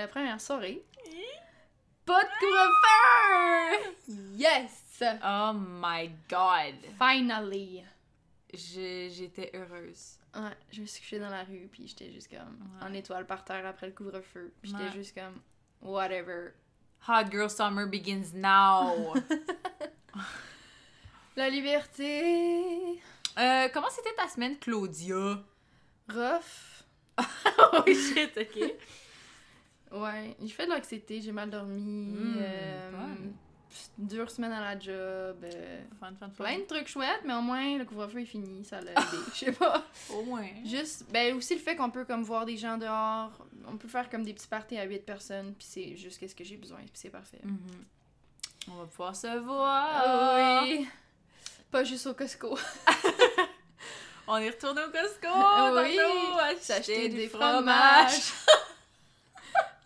La première soirée. Pas de couvre-feu! Yes! Oh my god! Finally! J'étais heureuse. Ouais, je me suis couchée dans la rue, puis j'étais juste comme Ouais. en étoile par terre après le couvre-feu. Puis j'étais Ouais. juste comme, whatever. Hot girl summer begins now! La liberté! Euh, comment c'était ta semaine, Claudia? Rough. oh shit, ok. Ouais, j'ai fait de l'anxiété, j'ai mal dormi. Mm, euh, dure semaine à la job. euh, Fun, fun, fun. plein de trucs chouettes, mais au moins le couvre-feu est fini, ça l'a aidé. Je sais pas. Au moins. Juste, ben aussi le fait qu'on peut comme voir des gens dehors, on peut faire comme des petits parties à 8 personnes, puis c'est juste qu'est-ce que j'ai besoin, puis c'est parfait. Mhm. On va pouvoir se voir. Ah oui! Pas juste au Costco. On est retourné au Costco. Oui, tantôt, acheter des fromage. fromages.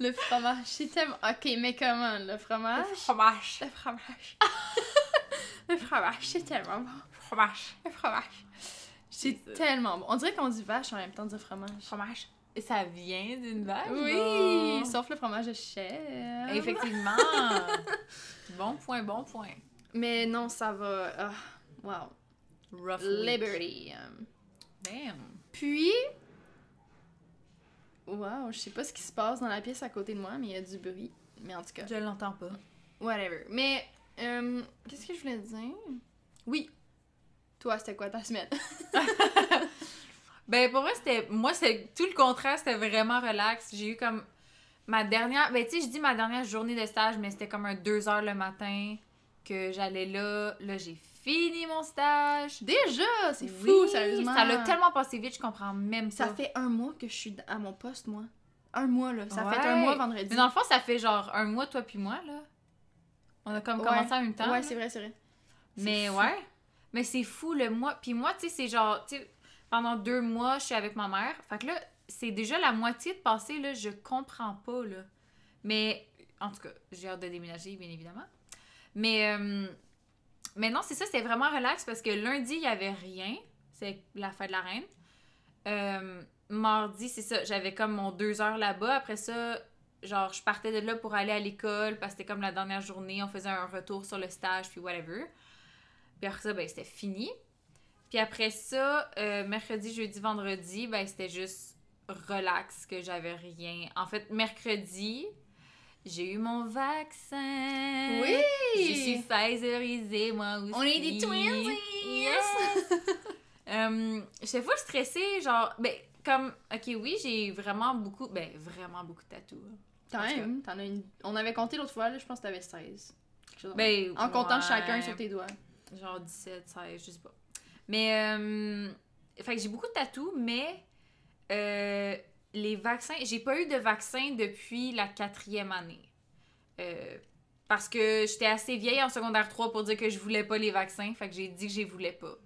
le fromage, c'est tellement. Ok, mais comment? Le fromage? Le fromage. Le fromage. le fromage, c'est tellement bon. Fromage. Le fromage. C'est tellement bon. On dirait qu'on dit vache en même temps de fromage. Fromage. Et ça vient d'une vache. Oui, bon. sauf le fromage de chèvre. Effectivement. bon point, bon point. Mais non, ça va. Ah, wow. Rough week. Liberty. um. Damn. Puis. Wow, je sais pas ce qui se passe dans la pièce à côté de moi, mais il y a du bruit. Mais en tout cas, Je l'entends pas. whatever. Mais, euh, qu'est-ce que je voulais dire? Oui. Toi, c'était quoi ta semaine? Ben pour moi c'était moi c'est tout le contraire, c'était vraiment relax. J'ai eu comme ma dernière ben tu sais je dis ma dernière journée de stage mais c'était comme un 2 heures le matin que j'allais là, là j'ai fini mon stage. Déjà, c'est Oui, fou, sérieusement. Ça l'a tellement passé vite, je comprends même Ça pas. fait un mois que je suis à mon poste, moi. Un mois, là. Ça Ouais. fait un mois vendredi. Mais dans le fond, ça fait genre un mois toi puis moi là. On a comme Ouais. commencé en même temps. Ouais, c'est vrai, c'est vrai. Mais fou. ouais. Mais c'est fou le mois. Puis moi, tu sais, c'est genre, tu sais, pendant deux mois, je suis avec ma mère. Fait que là, c'est déjà la moitié de passé, là, je comprends pas, là. Mais, en tout cas, j'ai hâte de déménager, bien évidemment. Mais, euh, mais non, c'est ça, c'était vraiment relax parce que lundi, il y avait rien. C'est la fête de la reine. Euh, mardi, c'est ça, j'avais comme mon deux heures là-bas. Après ça, genre, je partais de là pour aller à l'école parce que c'était comme la dernière journée. On faisait un retour sur le stage, puis whatever. Puis après ça, ben, c'était fini. Puis après ça, euh, mercredi, jeudi, vendredi, ben, c'était juste relax, que j'avais rien. En fait, mercredi, j'ai eu mon vaccin. Oui! Je suis Pfizerisée, moi aussi. On est des twinsies! Yes! euh, J'étais full stressée, genre, ben, comme, ok, oui, j'ai vraiment beaucoup, ben, vraiment beaucoup de tatous. Quand même, t'en as une... On avait compté l'autre fois, là, je pense que t'avais 16. Quelque chose de Ben, en comptant chacun sur tes doigts. genre 17, 16, je sais pas. Mais, euh, fait que j'ai beaucoup de tatous, mais euh, les vaccins, j'ai pas eu de vaccin depuis la quatrième année. Euh, parce que j'étais assez vieille en secondaire 3 pour dire que je voulais pas les vaccins, fait que j'ai dit que je voulais pas.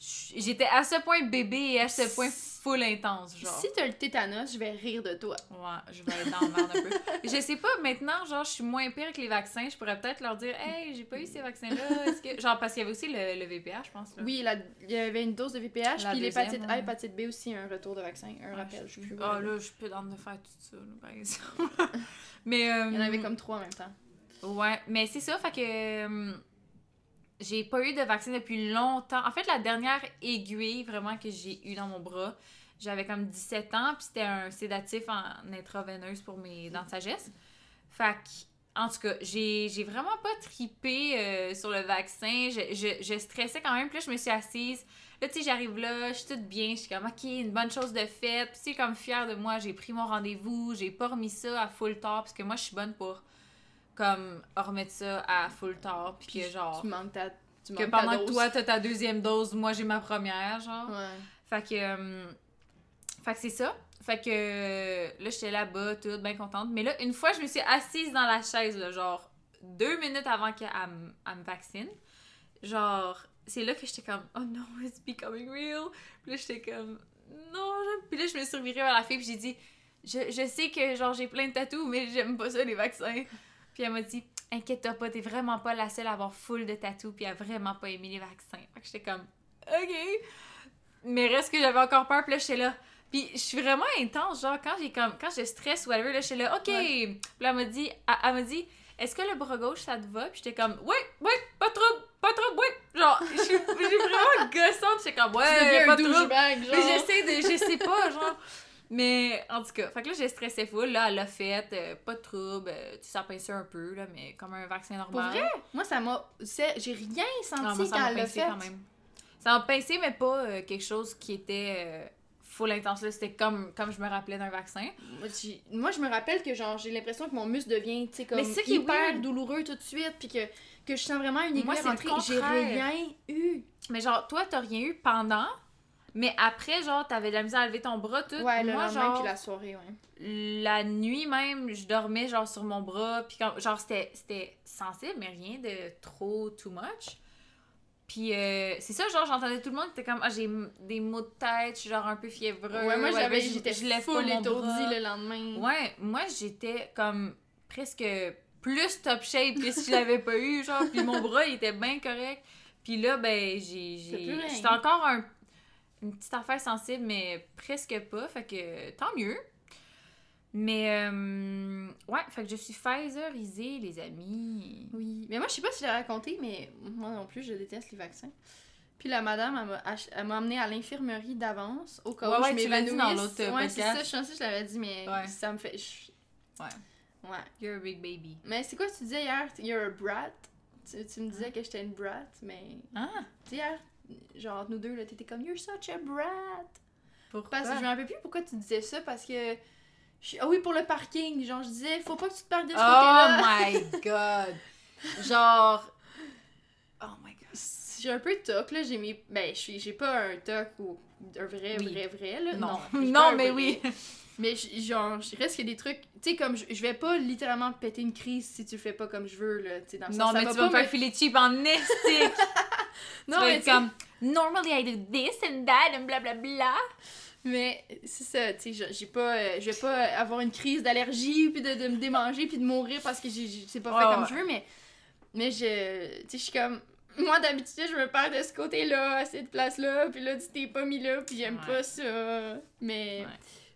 J'étais à ce point bébé et à ce point full intense, genre. Si t'as le tétanos, je vais rire de toi. Ouais, je vais être dans le merde un peu. Je sais pas, maintenant, genre, je suis moins pire que les vaccins. Je pourrais peut-être leur dire, hey, j'ai pas eu ces vaccins-là. Est-ce que. Genre, parce qu'il y avait aussi le, le VPH, je pense. Là. Oui, la- il y avait une dose de VPH, puis l'hépatite. A, hépatite B aussi, un retour de vaccin, un Ah, rappel, je sais plus. Ah là, je suis plus dans de faire tout ça, là, par exemple. Mais. euh, Il y en avait comme trois en même temps. Ouais, mais c'est ça, fait que. J'ai pas eu de vaccin depuis longtemps. En fait, la dernière aiguille vraiment que j'ai eue dans mon bras, j'avais comme 17 ans, puis c'était un sédatif en intraveineuse pour mes dents de sagesse. Fait que, en tout cas, j'ai vraiment pas tripé euh, sur le vaccin. Je, je, je stressais quand même, puis là, je me suis assise. Là, tu sais, j'arrive là, je suis toute bien, je suis comme, OK, une bonne chose de faite. Puis, tu comme fière de moi, j'ai pris mon rendez-vous, j'ai pas remis ça à full tard, parce que moi, je suis bonne pour, comme, remettre ça à full tard, puis que, genre, Tu manques ta. Tu que manques pendant ta que dose. toi, t'as ta deuxième dose, moi, j'ai ma première, genre. Ouais. Fait que, euh, fait que c'est ça. Fait que euh, là, j'étais là-bas, toute bien contente. Mais là, une fois, je me suis assise dans la chaise, là, genre deux minutes avant qu'elle me vaccine. Genre, c'est là que j'étais comme, oh no, it's becoming real. Puis là, j'étais comme, non. Puis là, je me suis revirée vers la fille, puis j'ai dit, je, je sais que, genre, j'ai plein de tatous, mais j'aime pas ça, les vaccins. Puis elle m'a dit, inquiète-toi pas, t'es vraiment pas la seule à avoir full de tatous, puis à vraiment pas aimer les vaccins. Fait que j'étais comme, ok. Mais reste que j'avais encore peur, puis là, j'étais là, Puis je suis vraiment intense, genre quand j'ai comme quand je stresse ou whatever, là, je suis là, ok. Puis là, elle m'a dit, elle, elle m'a dit, est-ce que le bras gauche ça te va? Puis j'étais comme, oui, oui, pas trop, pas trop, oui. Genre, je suis je suis vraiment gossante, j'étais comme, ouais, pas un trop. Mais j'essaie de, je sais pas, genre. Mais en tout cas, fait que là, j'ai stressé full. Là, elle l'a fait, euh, pas de trouble. euh, tu sais, un peu, là, mais comme un vaccin Pour normal. vrai? Moi, ça m'a. J'ai rien senti Non, moi, ça quand elle l'a pincé fait. quand même. Ça m'a pincé, mais pas euh, quelque chose qui était euh, full intense. C'était comme, comme je me rappelais d'un vaccin. Moi, Moi, je me rappelle que genre j'ai l'impression que mon muscle devient, tu sais, comme Mais est hyper douloureux tout de suite, puis que, que je sens vraiment une Moi, aiguille c'est le rentrée. J'ai rien eu. Mais genre, toi, t'as rien eu pendant, mais après, genre, t'avais de la misère à lever ton bras, tout. Ouais, le Moi, lendemain genre, puis la soirée, ouais. la nuit même, je dormais genre sur mon bras, puis quand, genre c'était c'était sensible, mais rien de trop too much. Puis euh, c'est ça, genre j'entendais tout le monde qui était comme ah j'ai des maux de tête, je suis genre un peu fiévreux. ouais, moi j'avais je- j'étais full étourdie le lendemain. Ouais, moi j'étais comme presque plus top shape que si je l'avais pas eu, genre puis mon bras il était bien correct. Puis là ben j'ai j'étais encore un une petite affaire sensible mais presque pas, fait que tant mieux. Mais euh, ouais, fait que je suis Pfizerisée les amis. Oui, mais moi je sais pas si je l'ai raconté, mais moi non plus, je déteste les vaccins. Puis la madame, elle m'a ach- elle m'a amené à l'infirmerie d'avance au cas Ouais, où ouais, je m'évanouisse. dans l'autre, Ouais, c'est ça, je pensais que je l'avais dit, mais Ouais. ça me fait... je- Ouais. Ouais. You're a big baby. Mais c'est quoi que tu disais hier? You're a brat? Tu, tu me disais que j'étais une brat, mais... Ah, Tu sais, hier, genre entre nous deux, là, t'étais comme You're such a brat. pourquoi? Parce que je me rappelle plus pourquoi tu disais ça, parce que. je- Ah oui, pour le parking. Genre, je disais, faut pas que tu te parques de ce Oh côté-là. my god! Genre. Oh my god. J'ai un peu de toc, là. J'ai mes. Ben, je suis- j'ai pas un toc ou un vrai, Oui. vrai, vrai, là. Non, non, mais vrai. oui. Mais genre, je reste qu'il y a des trucs. Tu sais, comme je, je vais pas littéralement péter une crise si tu le fais pas comme je veux, là. Tu sais, dans le Non, sens, ça mais va tu vas me pas faire filer cheap en estique. Non, tu mais être comme. Normally I do this and that and blablabla. Mais c'est ça, tu sais, j'ai- pas, euh, je vais pas avoir une crise d'allergie puis de, de me démanger puis de mourir parce que c'est pas fait Ouais, comme ouais. je veux, mais, mais je, tu sais, je suis comme, moi d'habitude je me perds de ce côté-là, à cette place-là, puis là tu t'es pas mis là, puis j'aime Ouais. pas ça, mais... Ouais.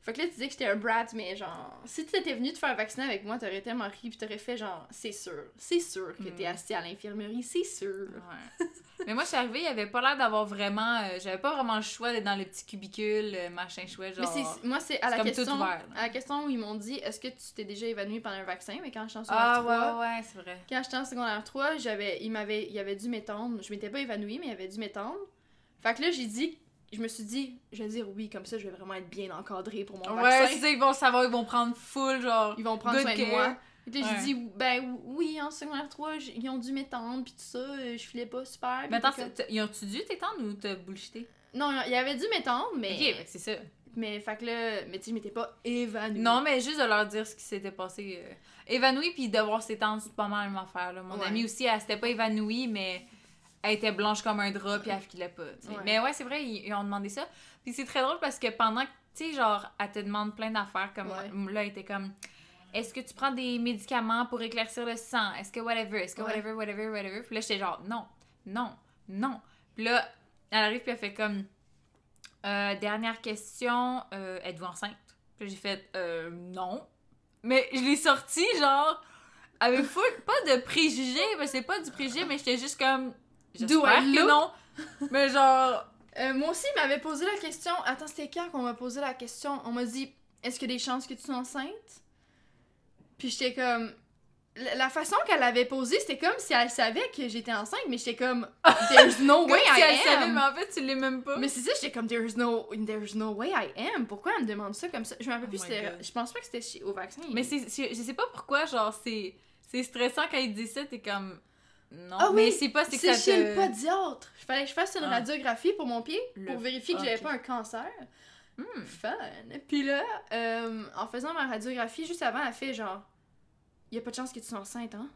Fait que là, tu disais que j'étais un brat, mais genre, si tu étais venu te faire vacciner avec moi, t'aurais tellement ri, puis t'aurais fait genre, c'est sûr, c'est sûr que t'es Mm. assis à l'infirmerie, c'est sûr. Ouais. mais moi, je suis arrivée, il avait pas l'air d'avoir vraiment. euh, J'avais pas vraiment le choix d'être dans les petits cubicules, euh, machin chouette, genre. Mais moi, c'est à la question, ouvert, à la question où ils m'ont dit, est-ce que tu t'es déjà évanoui pendant un vaccin, mais quand je suis en Ah, secondaire 3, ouais, ouais, ouais, c'est vrai. Quand j'étais en secondaire 3, j'avais, il m'avait, il avait dû m'étendre. Je m'étais pas évanouie, mais il avait dû m'étendre. Fait que là, j'ai dit, je me suis dit, je vais dire oui, comme ça, je vais vraiment être bien encadrée pour mon Ouais, vaccin. ça, ils vont savoir, ils vont prendre full, genre. Ils vont prendre soin de moi. Que là, Ouais. j'ai dit, ben oui, en secondaire 3, j- ils ont dû m'étendre, puis tout ça, euh, je filais pas super. puis Mais attends, puis ils ont-tu dû t'étendre ou t'as bullshité? Non, il avait dû m'étendre, mais. Ok, c'est ça. Mais fait que là, mais tu sais, je m'étais pas évanouie. Non, mais juste de leur dire ce qui s'était passé. euh, évanouie puis devoir s'étendre, c'est pas mal même affaire. Là. Mon Ouais. amie aussi, elle s'était pas évanouie, mais elle était blanche comme un drap puis elle filait pas. Ouais. Mais ouais, c'est vrai, ils, ils ont demandé ça. Puis c'est très drôle parce que pendant que, tu sais, genre, elle te demande plein d'affaires, comme Ouais. là, elle était comme. Est-ce que tu prends des médicaments pour éclaircir le sang? Est-ce que whatever? Est-ce que Ouais. whatever, whatever, whatever? Puis là, j'étais genre, non, non, non. Puis là, elle arrive puis elle fait comme. Euh, dernière question, euh, êtes-vous enceinte? Puis j'ai fait, euh, non. Mais je l'ai sorti, genre, avec full, pas de préjugés, mais c'est pas du préjugé, mais j'étais juste comme, j'espère que look? non. Mais genre, Euh, moi aussi, il m'avait posé la question. Attends, c'était quand qu'on m'a posé la question? On m'a dit Est-ce qu'il y a des chances que tu sois enceinte? Puis j'étais comme. La façon qu'elle avait posé, c'était comme si elle savait que j'étais enceinte, mais j'étais comme There's no comme way si I elle am. savait, mais en fait, tu l'es même pas. Mais c'est ça, j'étais comme There's no, there's no way I am. Pourquoi elle me demande ça comme ça? Je me rappelle Oh plus. Je pense pas que c'était au vaccin. Mais c'est, je, je sais pas pourquoi, genre, c'est, c'est stressant quand il dit ça, t'es comme, non. Ah mais c'est pas, c'est que ça chez te... le podiatre. Il fallait que je fasse une Ah. radiographie pour mon pied Le- pour vérifier que ah, j'avais pas un cancer. Hmm. Fun. Puis là, euh, en faisant ma radiographie, juste avant, elle fait genre, y a pas de chance que tu sois enceinte, hein?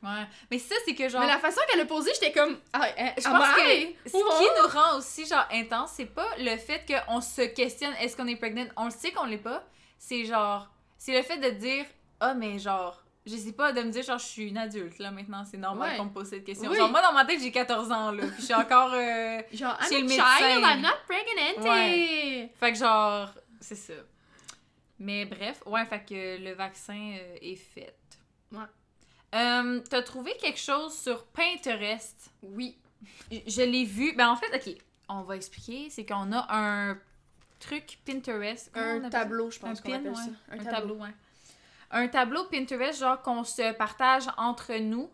Ouais. Mais ça, c'est que genre... Mais la façon qu'elle a posé, j'étais comme, ah, hein, Je am pense que ce Oh! qui nous rend aussi genre intense, c'est pas le fait qu'on se questionne est-ce qu'on est pregnant, on le sait qu'on l'est pas. C'est genre c'est le fait de dire ah mais genre je sais pas de me dire genre je suis une adulte là maintenant, c'est normal Ouais. qu'on me pose cette question. Oui. Genre moi dans ma tête j'ai 14 ans là, puis je suis encore euh, Genre, Chez I'm le a child, médecin. I'm not pregnant. Ouais. fait que genre C'est ça. Mais bref, ouais, fait que le vaccin euh, est fait. Ouais. Euh, T'as trouvé quelque chose sur Pinterest? Oui. Je- l'ai vu. Ben en fait, ok, on va expliquer. C'est qu'on a un truc Pinterest. Comment Un tableau, je pense Un qu'on appelle ouais. ça. Un, tableau. ouais. Un tableau Pinterest, genre qu'on se partage entre nous,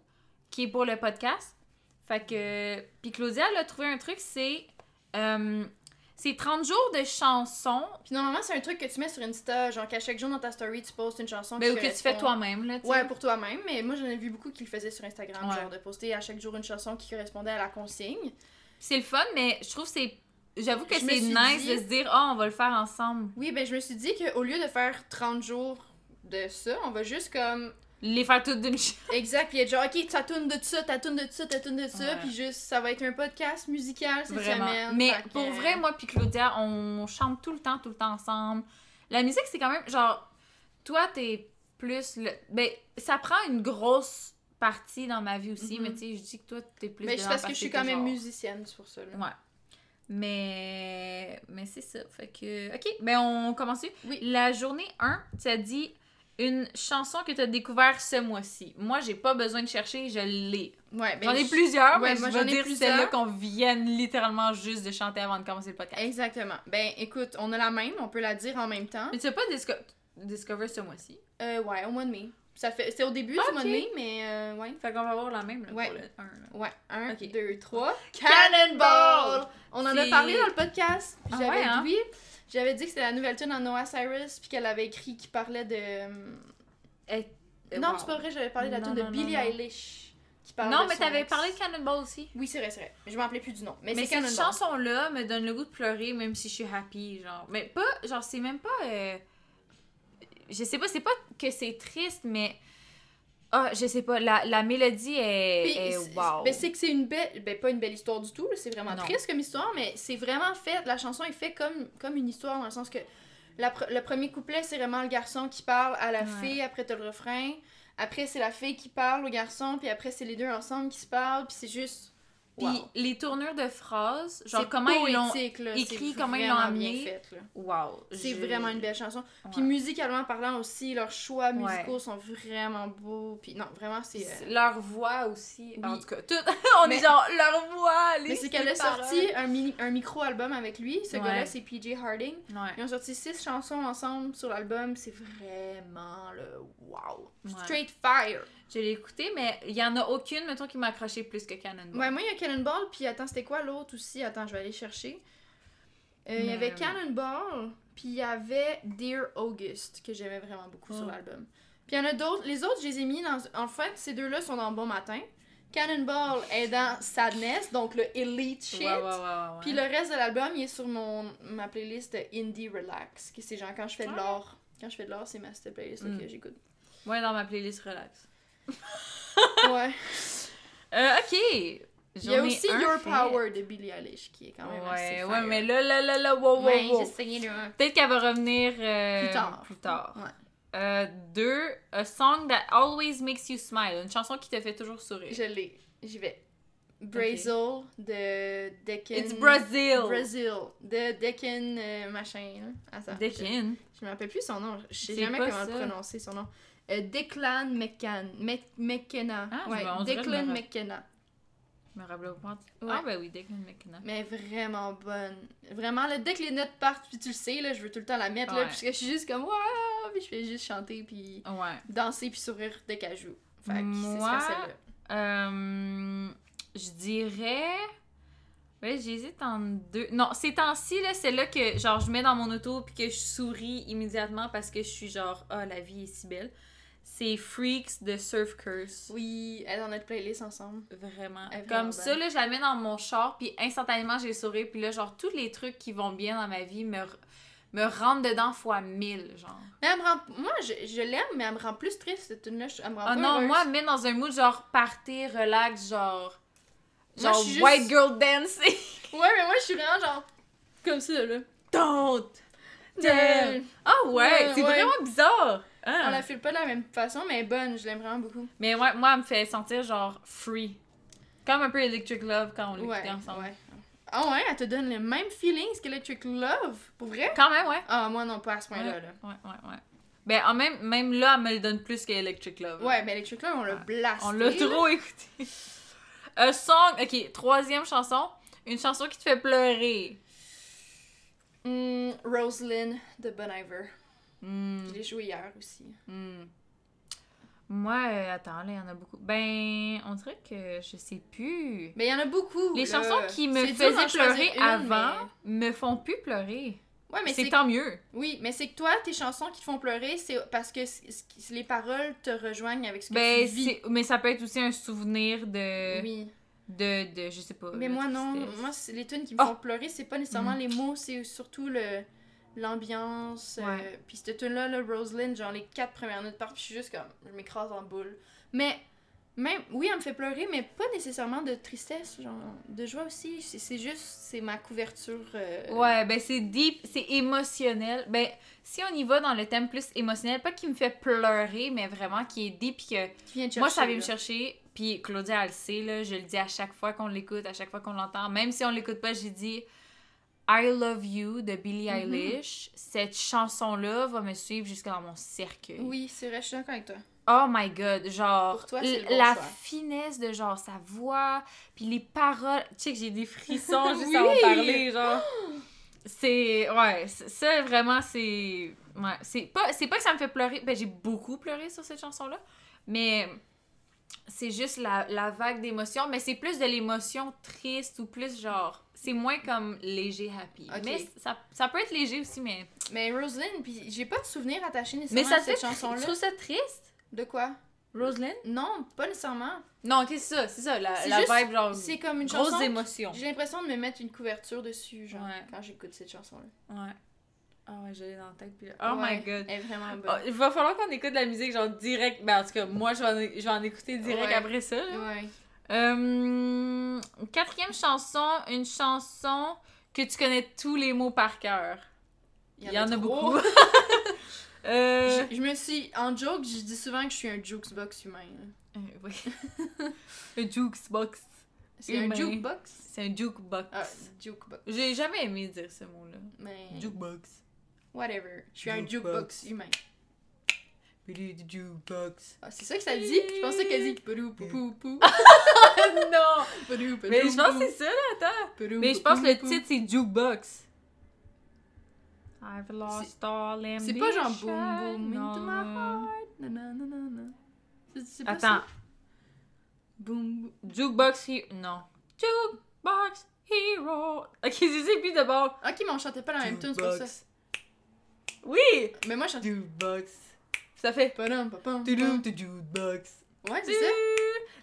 qui est pour le podcast. Fait que. Puis Claudia, elle a trouvé un truc, c'est. euh, c'est 30 jours de chansons. Puis normalement, c'est un truc que tu mets sur Insta, genre qu'à chaque jour dans ta story, tu postes une chanson Ben, qui ou que tu fais toi-même, là. Ouais, pour toi-même, mais moi j'en ai vu beaucoup qui le faisaient sur Instagram, Ouais. genre de poster à chaque jour une chanson qui correspondait à la consigne. C'est le fun, mais je trouve que c'est. J'avoue que c'est nice dit- de se dire, oh, on va le faire ensemble. Oui, ben je me suis dit qu'au lieu de faire 30 jours de ça, on va juste comme. Les faire toutes d'une shot. Exact, puis être genre, ok, ta tourne de ça, ta tourne de ça, ta tourne de ça, Ouais. puis juste, ça va être un podcast musical cette Vraiment. semaine. Mais que- pour vrai, moi puis Claudia, on chante tout le temps, tout le temps ensemble. La musique, c'est quand même genre. Toi, t'es plus. Le... Ben, ça prend une grosse partie dans ma vie aussi, Mhm. mais tu sais, je dis que toi, t'es plus. Mais c'est parce que je suis quand même musicienne, c'est pour ça. Là. Ouais. Mais. Mais c'est ça. Fait que. Ok, ben on commence. Oui. La journée 1, tu as dit une chanson que tu as découvert ce mois-ci. Moi, j'ai pas besoin de chercher, je l'ai. Ouais, ben, J'en ai je- plusieurs, ouais, mais moi, je vais ai dire celle-là qu'on vienne littéralement juste de chanter avant de commencer le podcast. Exactement. Ben écoute, on a la même, on peut la dire en même temps. Mais tu as pas disco- Discover ce mois-ci? Euh, ouais, au mois de mai. Ça fait, c'est au début du mois de mai, mais euh, ouais. Fait qu'on va avoir la même là, Ouais. pour le 1. Ouais, un, Ok. deux, trois. Cannonball! On en a parlé dans le podcast. Ah j'avais ouais, hein? J'avais dit que c'était la nouvelle tune en Noah Cyrus, puis qu'elle avait écrit qui parlait de. euh, Non, c'est pas vrai, j'avais parlé de la tune de non, Billie non. Eilish. Qui parle Non, de mais t'avais parlé de Cannonball aussi. Oui, c'est vrai, c'est vrai. Je m'en rappelais plus du nom. Mais, cette chanson-là me donne le goût de pleurer, même si je suis happy, genre. Mais pas, genre, c'est même pas. euh, Je sais pas, c'est pas que c'est triste, mais. Ah, je sais pas, la, la mélodie est. Puis, est wow. ben, c'est que c'est une belle. Ben, pas une belle histoire du tout, c'est vraiment Non. triste comme histoire, mais c'est vraiment fait. La chanson est faite comme, comme une histoire, dans le sens que la le premier couplet, c'est vraiment le garçon qui parle à la Ouais. fille, après t'as le refrain. Après, c'est la fille qui parle au garçon, puis après, c'est les deux ensemble qui se parlent, puis c'est juste. Puis wow. les tournures de phrases, genre C'est comment ils l'ont écrit, comment ils l'ont amené. Wow. C'est vraiment une belle chanson. Puis Ouais. musicalement parlant aussi, leurs choix Ouais. musicaux sont vraiment beaux. Puis non, vraiment, c'est. euh, Leur voix aussi. Oui. En tout cas, tout. On Mais- est genre leur voix. Les Mais c'est qu'elle a sorti un, mini- un micro-album avec lui. Ce Ouais. gars-là, c'est PJ Harding. Ils ont sorti six chansons ensemble sur l'album. C'est vraiment le wow. Straight fire. Je l'ai écouté, mais il y en a aucune, mettons, qui m'a accroché plus que Cannonball. Ouais, moi, il y a Cannonball. Puis attends, c'était quoi l'autre aussi? Attends, je vais aller chercher. Euh, Il y avait euh, Cannonball. Puis il y avait Dear August, que j'aimais vraiment beaucoup sur Oh. l'album. Puis il y en a d'autres. Les autres, je les ai mis dans. En fait, ces deux-là sont dans Bon Matin. Cannonball est dans Sadness, donc le Elite shit. Ouais, ouais, ouais, ouais, ouais. Puis le reste de l'album, il est sur mon ma playlist Indie Relax, qui c'est genre quand je fais de l'art. Quand je fais de l'art, c'est ma playlist Mm. que j'écoute. Ouais, dans ma playlist relax. Ouais. Euh, ok. Il y a aussi Your fait. Power de Billie Eilish qui est quand même assez Ouais, fire. ouais, mais là, là, là, là, wow, wow, Ouais, wow. Peut-être qu'elle va revenir euh, Plus tard. Plus tard. Ouais. Euh, deux, A Song That Always Makes You Smile. Une chanson qui te fait toujours sourire. Je l'ai. J'y vais. Brazil de Deccan. It's Brazil. Brazil. De Deccan euh, machin. Là. Attends, Je, Deccan. je me rappelle plus son nom. Je sais jamais comment ça. prononcer son nom. Euh, Declan McCann. Mc- McKenna. Ah, ouais, on Declan me. McKenna. Je me rappelle pas. Ouais. Ah, ben oui, Declan McKenna. Mais vraiment bonne. Vraiment, là, dès que les notes partent, puis tu le sais, là, je veux tout le temps la mettre, là, puisque je suis juste comme, waouh, puis je fais juste chanter, puis Ouais. danser, puis sourire dès qu'elle joue. Fait que c'est celle-là. Euh, je dirais. Ouais, j'hésite en deux. Non, ces temps-ci, là, c'est là que, genre, je mets dans mon auto puis que je souris immédiatement parce que je suis genre, ah, la vie est si belle. C'est Freaks de Surf Curse. Oui, elle est dans notre playlist ensemble. Vraiment. Comme vraiment ça, là, je la mets dans mon char puis instantanément, j'ai le sourire. Puis là, genre, tous les trucs qui vont bien dans ma vie me, me rentrent dedans fois mille, genre. Mais elle me rend... Moi, je, je l'aime, mais elle me rend plus triste, cette tune-là. Elle me rend pas non, heureuse. moi, elle me met dans un mood genre party, relax, genre. Moi, Genre suis juste- white girl dancing. Ouais, mais moi, je suis vraiment genre... Comme ça, là. Don't! Ah ouais, Ouais, c'est ouais. vraiment bizarre. Hein? On la file pas de la même façon, mais elle est bonne, je l'aime vraiment beaucoup. Mais ouais, moi, elle me fait sentir genre free. Comme un peu Electric Love quand on l'écoutait Ouais, ensemble. ouais. Ah ouais, elle te donne le même feelings qu'Electric Love, pour vrai? Quand même, ouais. Ah, moi non, pas à ce point-là. Ouais, Là. ouais, ouais. ouais. Ben, en même, même là, elle me le donne plus qu'Electric Love. Ouais, mais Electric Love, on l'a Ouais. blasté. On l'a trop écouté. Un song, ok, troisième chanson. Une chanson qui te fait pleurer. Rosalind de Bon Iver. Hmm, Je l'ai joué hier aussi. hmm. Moi, euh, attends, là, il y en a beaucoup. Ben, on dirait que je sais plus. Mais il y en a beaucoup. Les là. chansons qui me faisaient pleurer une, avant me font plus pleurer. Ouais, mais c'est tant mieux. Oui, mais c'est que toi, tes chansons qui te font pleurer, c'est parce que les paroles te rejoignent avec ce que Ben, tu vis. mais ça peut être aussi un souvenir de. Oui. De, de. Je sais pas. Mais moi, non. Moi, c'est les tunes qui me Ah! font pleurer, c'est pas nécessairement Mm. les mots, c'est surtout le l'ambiance. euh, Ouais. puis cette tune-là, le Rosalind, genre les quatre premières notes partent, puis je suis juste comme, je m'écrase en boule. Mais, même, oui, elle me fait pleurer, mais pas nécessairement de tristesse, genre, de joie aussi. C'est juste, c'est ma couverture. euh, Ouais, ben c'est deep, c'est émotionnel. Ben, si on y va dans le thème plus émotionnel, pas qui me fait pleurer, mais vraiment qui est deep, pis que qui vient te moi ça chercher, vient me là. chercher, puis Claudia elle le sait, là, je le dis à chaque fois qu'on l'écoute, à chaque fois qu'on l'entend, même si on l'écoute pas, j'ai dit I Love You de Billie Mhm. Eilish. Cette chanson-là va me suivre jusqu'à dans mon cercueil. Oui, c'est vrai, je suis d'accord avec toi. Oh my god, genre Pour toi, bon la choix. finesse de genre sa voix, puis les paroles, tu sais que j'ai des frissons juste Oui! à en parler, genre. C'est ouais, ça vraiment c'est ouais, c'est pas c'est pas que ça me fait pleurer, ben j'ai beaucoup pleuré sur cette chanson là, mais c'est juste la, la vague d'émotions, mais c'est plus de l'émotion triste ou plus genre c'est moins comme léger happy. Mais ça, ça peut être léger aussi mais Mais Rosalind, puis j'ai pas de souvenir attaché mais nécessairement ça à cette chanson-là. tu trouves ça triste? De quoi? Rosalind Non, pas nécessairement. Non, ok, c'est ça, c'est ça la, la juste- vibe genre C'est comme une grosse chanson. émotion. J'ai l'impression de me mettre une couverture dessus, genre, Ouais. quand j'écoute cette chanson-là. Ouais. Ah ouais, je l'ai dans la tête. Puis... Oh Ouais, my god. Elle est vraiment bonne. Oh, il va falloir qu'on écoute de la musique genre direct. Ben en tout cas, moi je vais en, je vais en écouter direct Ouais. après ça. là. Ouais. Euh, quatrième chanson, une chanson que tu connais tous les mots par cœur. Il y, en a beaucoup. euh, je, je me suis. En joke, je dis souvent que je suis un jukebox humain. euh, oui. un jukebox. C'est un jukebox? C'est un jukebox. Ah, jukebox. J'ai jamais aimé dire ce mot-là. Mais. Jukebox. Whatever. Je suis un jukebox humain. Jukebox? Ah, c'est ça que ça dit? Je pensais qu'elle dit pou pou pou. non! Mais je pense que c'est ça, là, attends. Mais je pense que le titre c'est Jukebox. I've lost all ambition. C'est pas genre boom boom Non, into my heart. Non, non, non, non, non. C'est- C'est pas Attends, ça. Boom boom. Jukebox Hero. Non. Jukebox Hero. Ok, je sais plus d'abord. Ok, mais on chantait pas la même tune, c'est pour ça. Oui! Mais moi, je chantais. Jukebox. Ça fait. Padam, papam, Tudum, pam. tu jukebox. Ouais, c'est ça.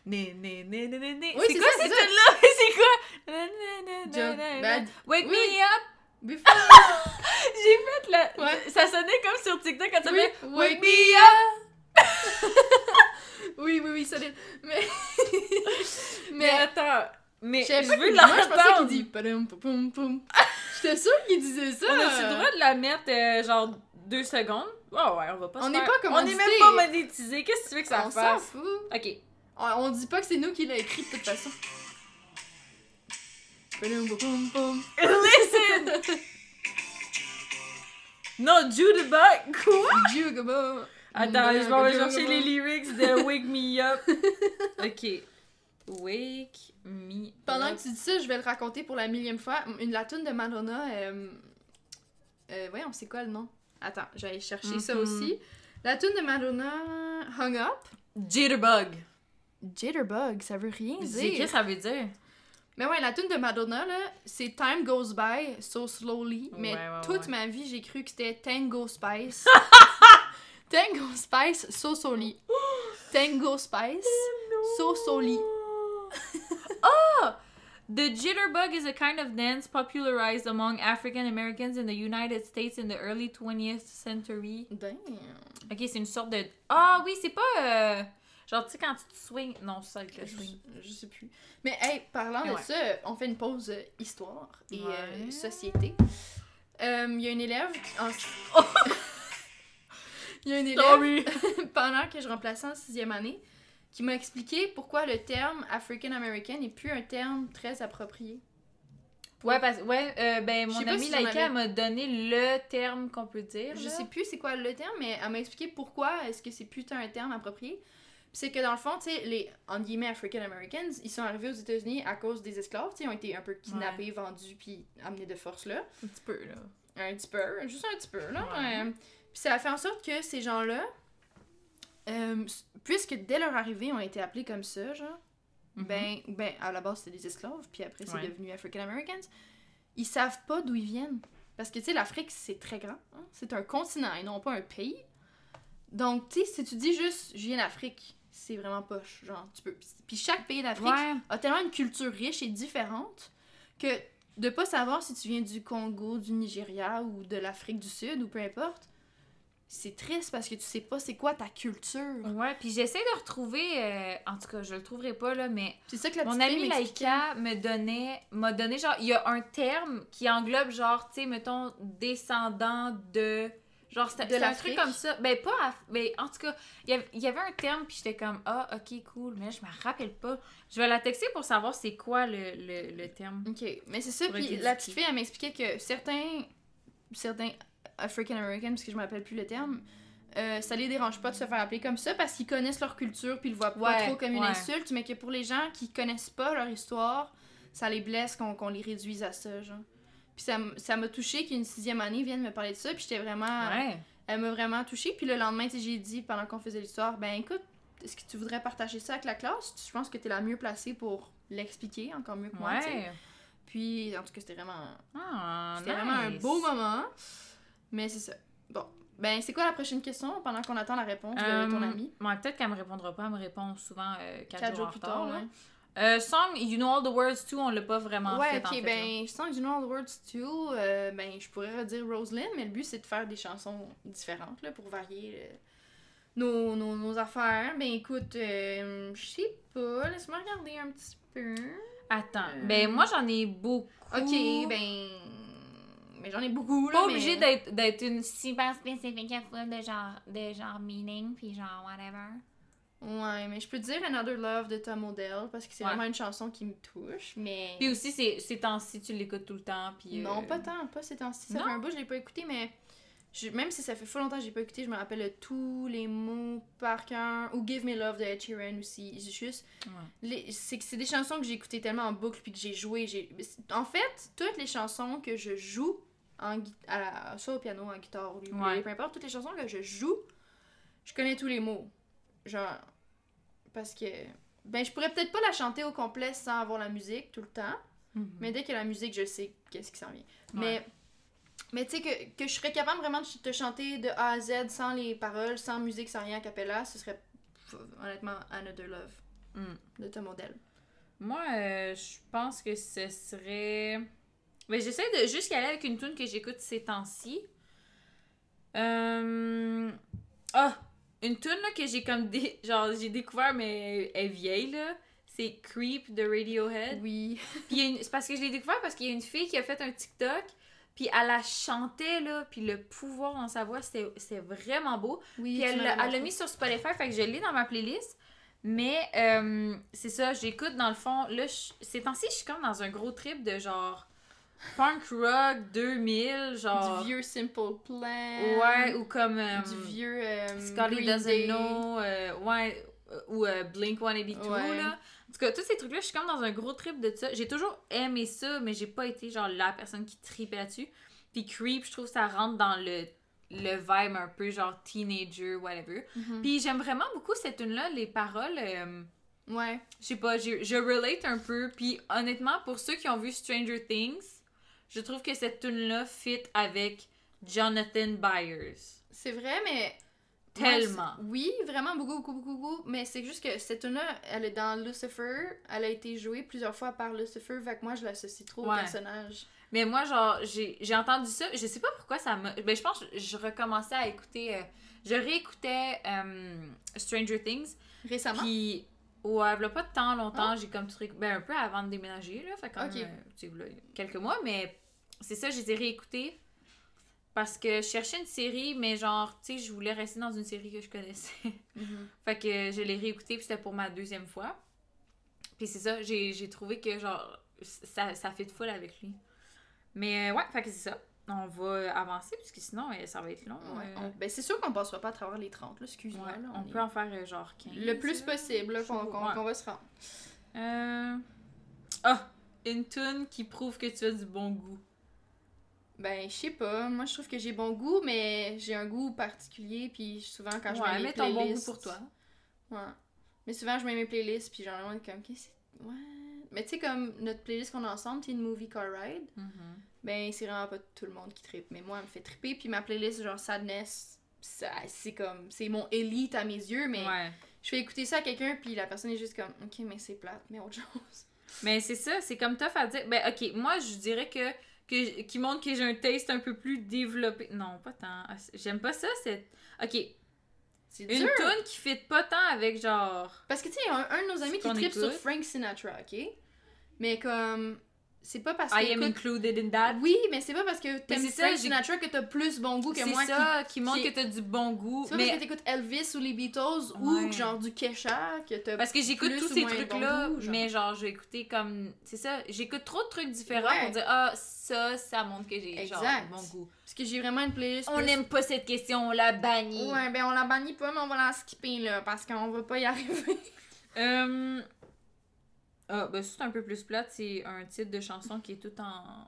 Né, né, né, né, né, né. Oui, c'est c'est quoi cette tune-là? C'est quoi? Na, na, na, na. Wake oui. me up! Before. J'ai fait le. Ouais. Ça sonnait comme sur TikTok quand ça Oui, fait wake me up! Oui, oui, oui, solide. Mais. Mais mais. attends, mais Je veux qu'il- moi, je pensais qu'il l'entendre. dit padam. J'étais sûre qu'il disait ça. On a-tu le droit de la mettre euh, genre deux secondes? Ouais, ouais, on va pas On n'est faire- pas On est commandité. même pas monétisé. Qu'est-ce que tu veux que ça On s'en fasse? fout. Ok. On, on dit pas que c'est nous qui l'a écrit de toute façon. Listen! non, Jukebox. Quoi? Jugaba. Attends, je vais chercher les lyrics de Wake Me Up. Ok. Wake Me Pendant Up. que tu dis ça, je vais le raconter pour la millième fois. Une la tune de Madonna. Euh, euh, voyons, c'est quoi le nom? Attends, je vais aller chercher ça Mhm. aussi. La tune de Madonna, Hung Up. Jitterbug. Jitterbug, ça veut rien dire. Qu'est-ce que ça veut dire? Mais ouais, la tune de Madonna, là, c'est Time Goes By So Slowly. Mais Ouais, ouais, toute ouais. ma vie, j'ai cru que c'était Tango Spice. Tango Spice So Slowly. Tango Spice So Slowly. The jitterbug is a kind of dance popularized among African Americans in the United States in the early 20th century. Damn. Ok, c'est une sorte de. Ah oui, c'est pas. euh, Genre, tu sais, quand tu te swings. Non, c'est ça avec le Je, swing. je sais plus. Mais hey, parlant de ça, on fait une pause euh, histoire et euh, société. Euh, Il y a une élève en... Il y a une élève Sorry! pendant que je remplaçais en sixième année qui m'a expliqué pourquoi le terme African American n'est plus un terme très approprié. Ouais, parce ouais, euh, ben mon amie si Laika m'a donné le terme qu'on peut dire. Je là. sais plus c'est quoi le terme, mais elle m'a expliqué pourquoi est-ce que c'est putain un terme approprié. Puis c'est que dans le fond, tu sais, les, en guillemets, African Americans, ils sont arrivés aux États-Unis à cause des esclaves, tu sais, ils ont été un peu kidnappés, vendus, puis amenés de force là. Un petit peu, là. Un petit peu, juste un petit peu, là. Ouais. Euh, puis ça a fait en sorte que ces gens-là, euh, puisque dès leur arrivée, ont été appelés comme ça, genre, Mhm. ben, ben, à la base, c'était des esclaves, puis après, c'est Ouais. devenu African Americans. Ils savent pas d'où ils viennent. Parce que, tu sais, l'Afrique, c'est très grand. hein. C'est un continent et non pas un pays. Donc, tu sais, si tu dis juste, je viens d'Afrique, c'est vraiment poche. Genre, tu peux. Puis chaque pays d'Afrique Ouais. a tellement une culture riche et différente que de pas savoir si tu viens du Congo, du Nigeria ou de l'Afrique du Sud ou peu importe, c'est triste parce que tu sais pas c'est quoi ta culture. Ouais, puis j'essaie de retrouver, euh, en tout cas, je le trouverai pas, là, mais C'est ça que la mon amie m'expliquait. Laika me donnait, m'a donné, genre, il y a un terme qui englobe, genre, tu sais, mettons, descendant de. Genre, c'était un truc comme ça. Ben, pas. à- ben, en tout cas, il y avait- un terme, puis j'étais comme, ah, ok, cool, mais je me rappelle pas. Je vais la texter pour savoir c'est quoi le, le, le terme. Ok, mais c'est ça. Puis la petite fille, elle m'expliquait que certains, certains African Americans, parce que je me rappelle plus le terme, euh, ça les dérange pas de se faire appeler comme ça parce qu'ils connaissent leur culture puis ils le voient pas Ouais, trop comme une ouais. insulte, mais que pour les gens qui connaissent pas leur histoire, ça les blesse qu'on les réduise à ça, genre. Puis ça m'a touché qu'une sixième année vienne me parler de ça, puis j'étais vraiment. Ouais. Elle m'a vraiment touchée. Puis le lendemain, j'ai dit pendant qu'on faisait l'histoire, ben écoute, est-ce que tu voudrais partager ça avec la classe? Je pense que tu es la mieux placée pour l'expliquer, encore mieux que moi. Puis, en tout cas, c'était vraiment, Ah, c'était vraiment un beau moment. Mais c'est ça. Bon. Ben, c'est quoi la prochaine question pendant qu'on attend la réponse de ton Euh, ami? ouais, peut-être qu'elle me répondra pas, elle me répond souvent euh, 4, Quatre jours, jours plus tard, là. ouais. Euh, song, You Know All the Words Too, on l'a pas vraiment ouais, fait. ok, en fait, là. ben, je sens que You Know All the Words Too, euh, ben, je pourrais redire Rosalind, mais le but c'est de faire des chansons différentes, là, pour varier euh, nos, nos, nos affaires. Ben, écoute, euh, je sais pas, laisse-moi regarder un petit peu. Attends, ben moi j'en ai beaucoup. Ok, ben. Mais j'en ai beaucoup, là. Pas mais- obligé d'être, d'être une super spécifique à full de genre, de genre meaning, puis genre whatever. Ouais, mais je peux te dire Another Love de Tom Odell parce que c'est Ouais. vraiment une chanson qui me touche, mais. Puis aussi, c'est, ces temps-ci, tu l'écoutes tout le temps, puis... euh, Non, pas tant, pas ces temps-ci. Ça Non? fait un bout, je l'ai pas écouté, mais. je- même si ça fait fou longtemps que j'ai pas écouté, je me rappelle de tous les mots par cœur. Ou Give Me Love de Ed Sheeran aussi. C'est juste. Ouais. les- C'est des chansons que j'ai écoutées tellement en boucle puis que j'ai joué. j'ai- En fait, toutes les chansons que je joue, en, à soit au piano, en guitare, ou Ouais. peu importe, toutes les chansons que je joue, je connais tous les mots. Genre. Parce que. Ben, je pourrais peut-être pas la chanter au complet sans avoir la musique tout le temps. Mhm. Mais dès que la musique, je sais qu'est-ce qui s'en vient. Ouais. Mais, mais tu sais, que, que je serais capable vraiment de te chanter de A à Z sans les paroles, sans musique, sans rien a cappella, ce serait honnêtement Another Love Mm. de Tom Odell. Moi, euh, je pense que ce serait. Mais j'essaie de juste y aller avec une tune que j'écoute ces temps-ci. Euh... Ah! Une tune là, que j'ai comme dé- genre j'ai découvert mais elle est vieille là. C'est Creep de Radiohead. Oui. Puis une- c'est parce que je l'ai découvert parce qu'il y a une fille qui a fait un TikTok. Puis elle la chantait là, puis le pouvoir dans sa voix, c'était vraiment beau. Oui, Puis elle l'a elle l'a montré. mis sur Spotify, fait que je l'ai dans ma playlist. Mais euh, c'est ça, j'écoute dans le fond. Là, je- ces temps-ci, je suis comme dans un gros trip de genre punk rock 2000, genre. Du vieux Simple Plan. Ouais, ou comme. euh, Du vieux. euh, Scully Green Doesn't Day. Know, euh, ouais, ou euh, Blink 182, Ouais. là. En tout cas, tous ces trucs-là, je suis comme dans un gros trip de ça. J'ai toujours aimé ça, mais j'ai pas été genre la personne qui tripait là-dessus. Puis Creep, je trouve que ça rentre dans le, le vibe un peu genre teenager, whatever. Mhm. Puis j'aime vraiment beaucoup cette tune-là, les paroles. euh, Ouais. je sais pas, je, je relate un peu. Puis honnêtement, pour ceux qui ont vu Stranger Things, je trouve que cette tune-là fit avec Jonathan Byers. C'est vrai, mais. Tellement. Moi, oui, vraiment beaucoup, beaucoup, beaucoup, beaucoup. Mais c'est juste que cette tune là elle est dans Lucifer. Elle a été jouée plusieurs fois par Lucifer. Fait que moi, je l'associe trop au personnage. Mais moi, genre, j'ai entendu ça. Je sais pas pourquoi ça m'a. Ben, je pense que je recommençais à écouter. euh, je réécoutais euh, Stranger Things. Récemment? Puis, ouais, il pas tant longtemps, j'ai comme tout réécou- Ben, un peu avant de déménager, là. Fait quand Ok. même, euh, tu sais, là, quelques mois. Mais c'est ça, je les ai réécoutés. Parce que je cherchais une série, mais genre, tu sais, je voulais rester dans une série que je connaissais. Mhm. Fait que je l'ai réécouté, puis c'était pour ma deuxième fois. Puis c'est ça, j'ai trouvé que genre, ça, ça fait de foule avec lui. Mais euh, ouais, fait que c'est ça. On va avancer, parce que sinon, euh, ça va être long. Ouais, euh. on- Ben, c'est sûr qu'on passera pas à travers les 30, là, excuse-moi. Ouais, on est- peut en faire genre 15. Le plus là. possible, qu'on Ouais. qu'on va se rendre. Euh... Ah! Une tune qui prouve que tu as du bon goût. Ben, je sais pas. Moi, je trouve que j'ai bon goût, mais j'ai un goût particulier. Puis souvent, quand je ouais, mets mes mets ton bon goût playlists... pour toi. Ouais. Mais souvent, je mets mes playlists, puis genre, monde est comme, qu'est-ce que c'est? Ouais. Mais tu sais, comme notre playlist qu'on a ensemble, Teen Movie Car Ride, ben, c'est vraiment pas tout le monde qui tripe. Mais moi, elle me fait tripper. Puis ma playlist, genre Sadness, c'est comme. C'est mon élite à mes yeux, mais Ouais. je fais écouter ça à quelqu'un, puis la personne est juste comme, ok, mais c'est plate, mais autre chose. Mais c'est ça, c'est comme tough à dire. Ben, ok, moi, je dirais que. Que qui montre que j'ai un taste un peu plus développé. Non, pas tant. Ah, J'aime pas ça, c'est. Ok, C'est une tune qui fit pas tant avec genre. Parce que tu sais, un, un de nos amis qui tripe sur. Frank Sinatra, ok? Mais comme. C'est pas parce que. I am écoute- included in that. Oui, mais c'est pas parce que t'aimes c'est ça, Frank Sinatra que t'as plus bon goût que C'est moi. ça qui, montre qui- que t'as du bon goût. C'est pas Mais parce que t'écoutes Elvis ou les Beatles Ouais. ou genre du Kesha que t'as. Parce que j'écoute tous ou ces trucs-là, bon mais genre, je vais écouter comme. C'est ça, j'écoute trop de trucs différents Ouais. pour dire, ah, ça, ça montre que j'ai genre bon goût. Parce que j'ai vraiment une playlist. On n'aime pas cette question, on la bannit. Ouais, ben on la bannit pas, mais on va la skipper là, parce qu'on va pas y arriver. Euh... Ah, ben, c'est un peu plus plate, c'est un titre de chanson qui est tout en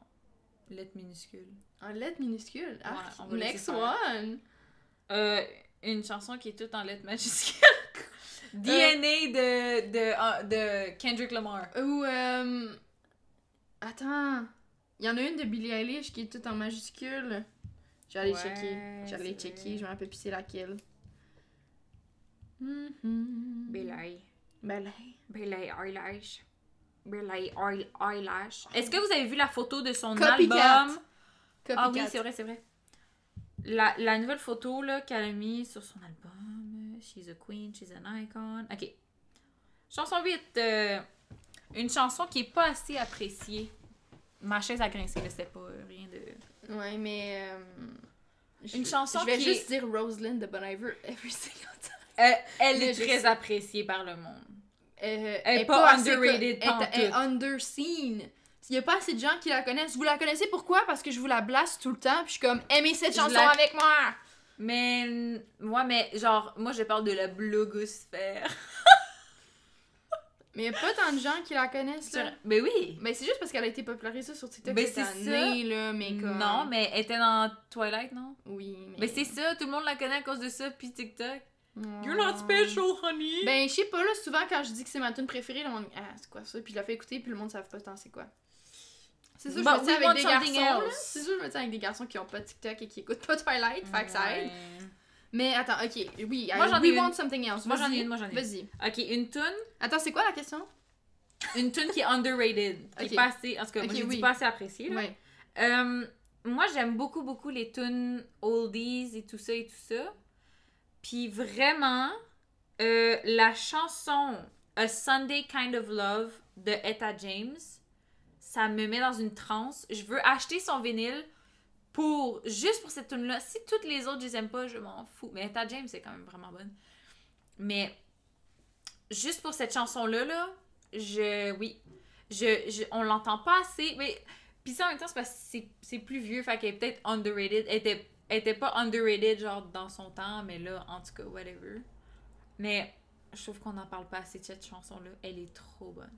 lettres minuscules. En lettres minuscules? Ah, next one. Euh, une chanson qui est toute en lettres majuscules. DNA de, de, ah, de Kendrick Lamar. Ou. Euh... Attends. Il y en a une de Billie Eilish qui est toute en majuscule. J'allais Ouais, checker. J'allais checker, je me rappelle plus c'est laquelle. Mhm. Billie. Belay. Billie Eilish. Eilish. Est-ce que vous avez vu la photo de son Copycat. album? Ah oui, Copycat. c'est vrai, c'est vrai. La, la nouvelle photo là, qu'elle a mise sur son album. She's a queen, she's an icon. Ok. Chanson 8. euh, une chanson qui est pas assez appréciée. Ma chaise a grincé, là, c'était pas rien de. Ouais, mais. euh, je- Une chanson Je vais qui juste dire Rosalind de Bon Iver every single time. Euh, elle Mais est très appréciée par le monde. Euh, Elle est pas assez underrated co- elle- est underseen. Il y a pas assez de gens qui la connaissent. Vous la connaissez pourquoi? Parce que je vous la blasse tout le temps. Puis je suis comme, aimez cette Je chanson la- avec moi! Mais, moi, mais genre, moi je parle de la blogosphère. Mais il y a pas tant de gens qui la connaissent, là. Mais oui! Mais c'est juste parce qu'elle a été popularisée sur TikTok Ben, cette c'est année, là. Mais comme... Non, mais elle était dans Twilight, non? Oui, mais... Mais c'est ça, tout le monde la connaît à cause de ça, puis TikTok. You're not special, honey! Ben, je sais pas, là, souvent quand je dis que c'est ma tune préférée, le monde ah, c'est quoi ça? Puis je la fais écouter, puis le monde ne savent pas tant c'est quoi. C'est ça, je But me dis avec des garçons. C'est ça, je me dis avec des garçons qui ont pas TikTok et qui écoutent pas Twilight, fait que ça aide. Mais attends, ok, oui, Moi, j'en ai we une. want something else. Moi, j'en ai une, moi, j'en ai une. Vas-y. Ok, une tune, Attends, c'est quoi la question? une tune qui est underrated, qui est pas assez, en tout cas, moi je dis pas assez appréciée. Euh, moi, j'aime beaucoup, beaucoup les tunes oldies et tout ça et tout ça. Puis vraiment, euh, la chanson A Sunday Kind of Love de Etta James, ça me met dans une transe. Je veux acheter son vinyle pour juste pour cette tune là Si toutes les autres, je les aime pas, je m'en fous. Mais Etta James, c'est quand même vraiment bonne. Mais juste pour cette chanson-là, là, je... Oui. Je, je- on l'entend pas assez. Mais puis ça, en même temps, c'est parce que c'est plus vieux, fait qu'elle est peut-être underrated. Elle était, elle était pas underrated, genre, dans son temps, mais là, en tout cas, whatever. Mais je trouve qu'on n'en parle pas assez de cette chanson-là. Elle est trop bonne.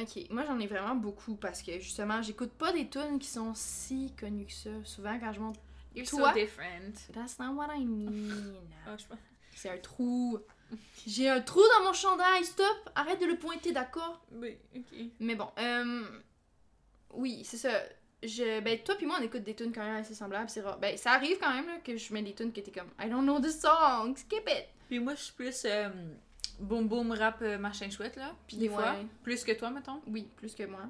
Ok, moi j'en ai vraiment beaucoup parce que justement, j'écoute pas des tunes qui sont si connues que ça. Souvent quand je monte. You're Toi? so different. That's not what I mean. Ah, je C'est un trou. J'ai un trou dans mon chandail, stop! Arrête de le pointer, d'accord? Oui, ok. Mais bon, euh, oui, c'est ça. Je, ben, toi puis moi, on écoute des tunes quand même assez semblables, c'est rare. Ben, ça arrive quand même là, que je mets des tunes que t'es comme I don't know this song, skip it! Puis moi, je suis plus euh, boom boom rap euh, machin chouette, là. Puis des Ouais. fois, plus que toi, mettons. Oui, plus que moi.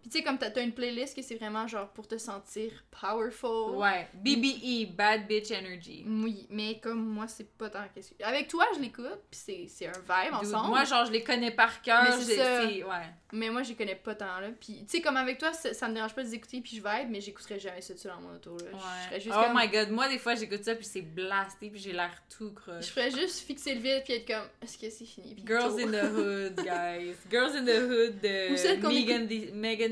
Puis tu sais, comme t'as une playlist que c'est vraiment genre pour te sentir powerful. Ouais. BBE, Bad Bitch Energy. Oui, mais comme moi, c'est pas tant qu'est-ce que. Avec toi, je l'écoute, puis c'est- un vibe ensemble. Moi, genre, je les connais par cœur. Mais ça. Ouais. Mais moi, je les connais pas tant, là. Puis, tu sais, comme avec toi, ça, ça me dérange pas de les écouter, puis je vibe, mais j'écouterais jamais ça dessus dans mon auto, là. Je Ouais. juste oh comme... my god, moi des fois j'écoute ça puis c'est blasté puis j'ai l'air tout croche. Je ferais juste fixer le vide, puis être comme, est-ce que c'est fini? Puis Girls in the Hood, guys. Girls in the Hood de Megan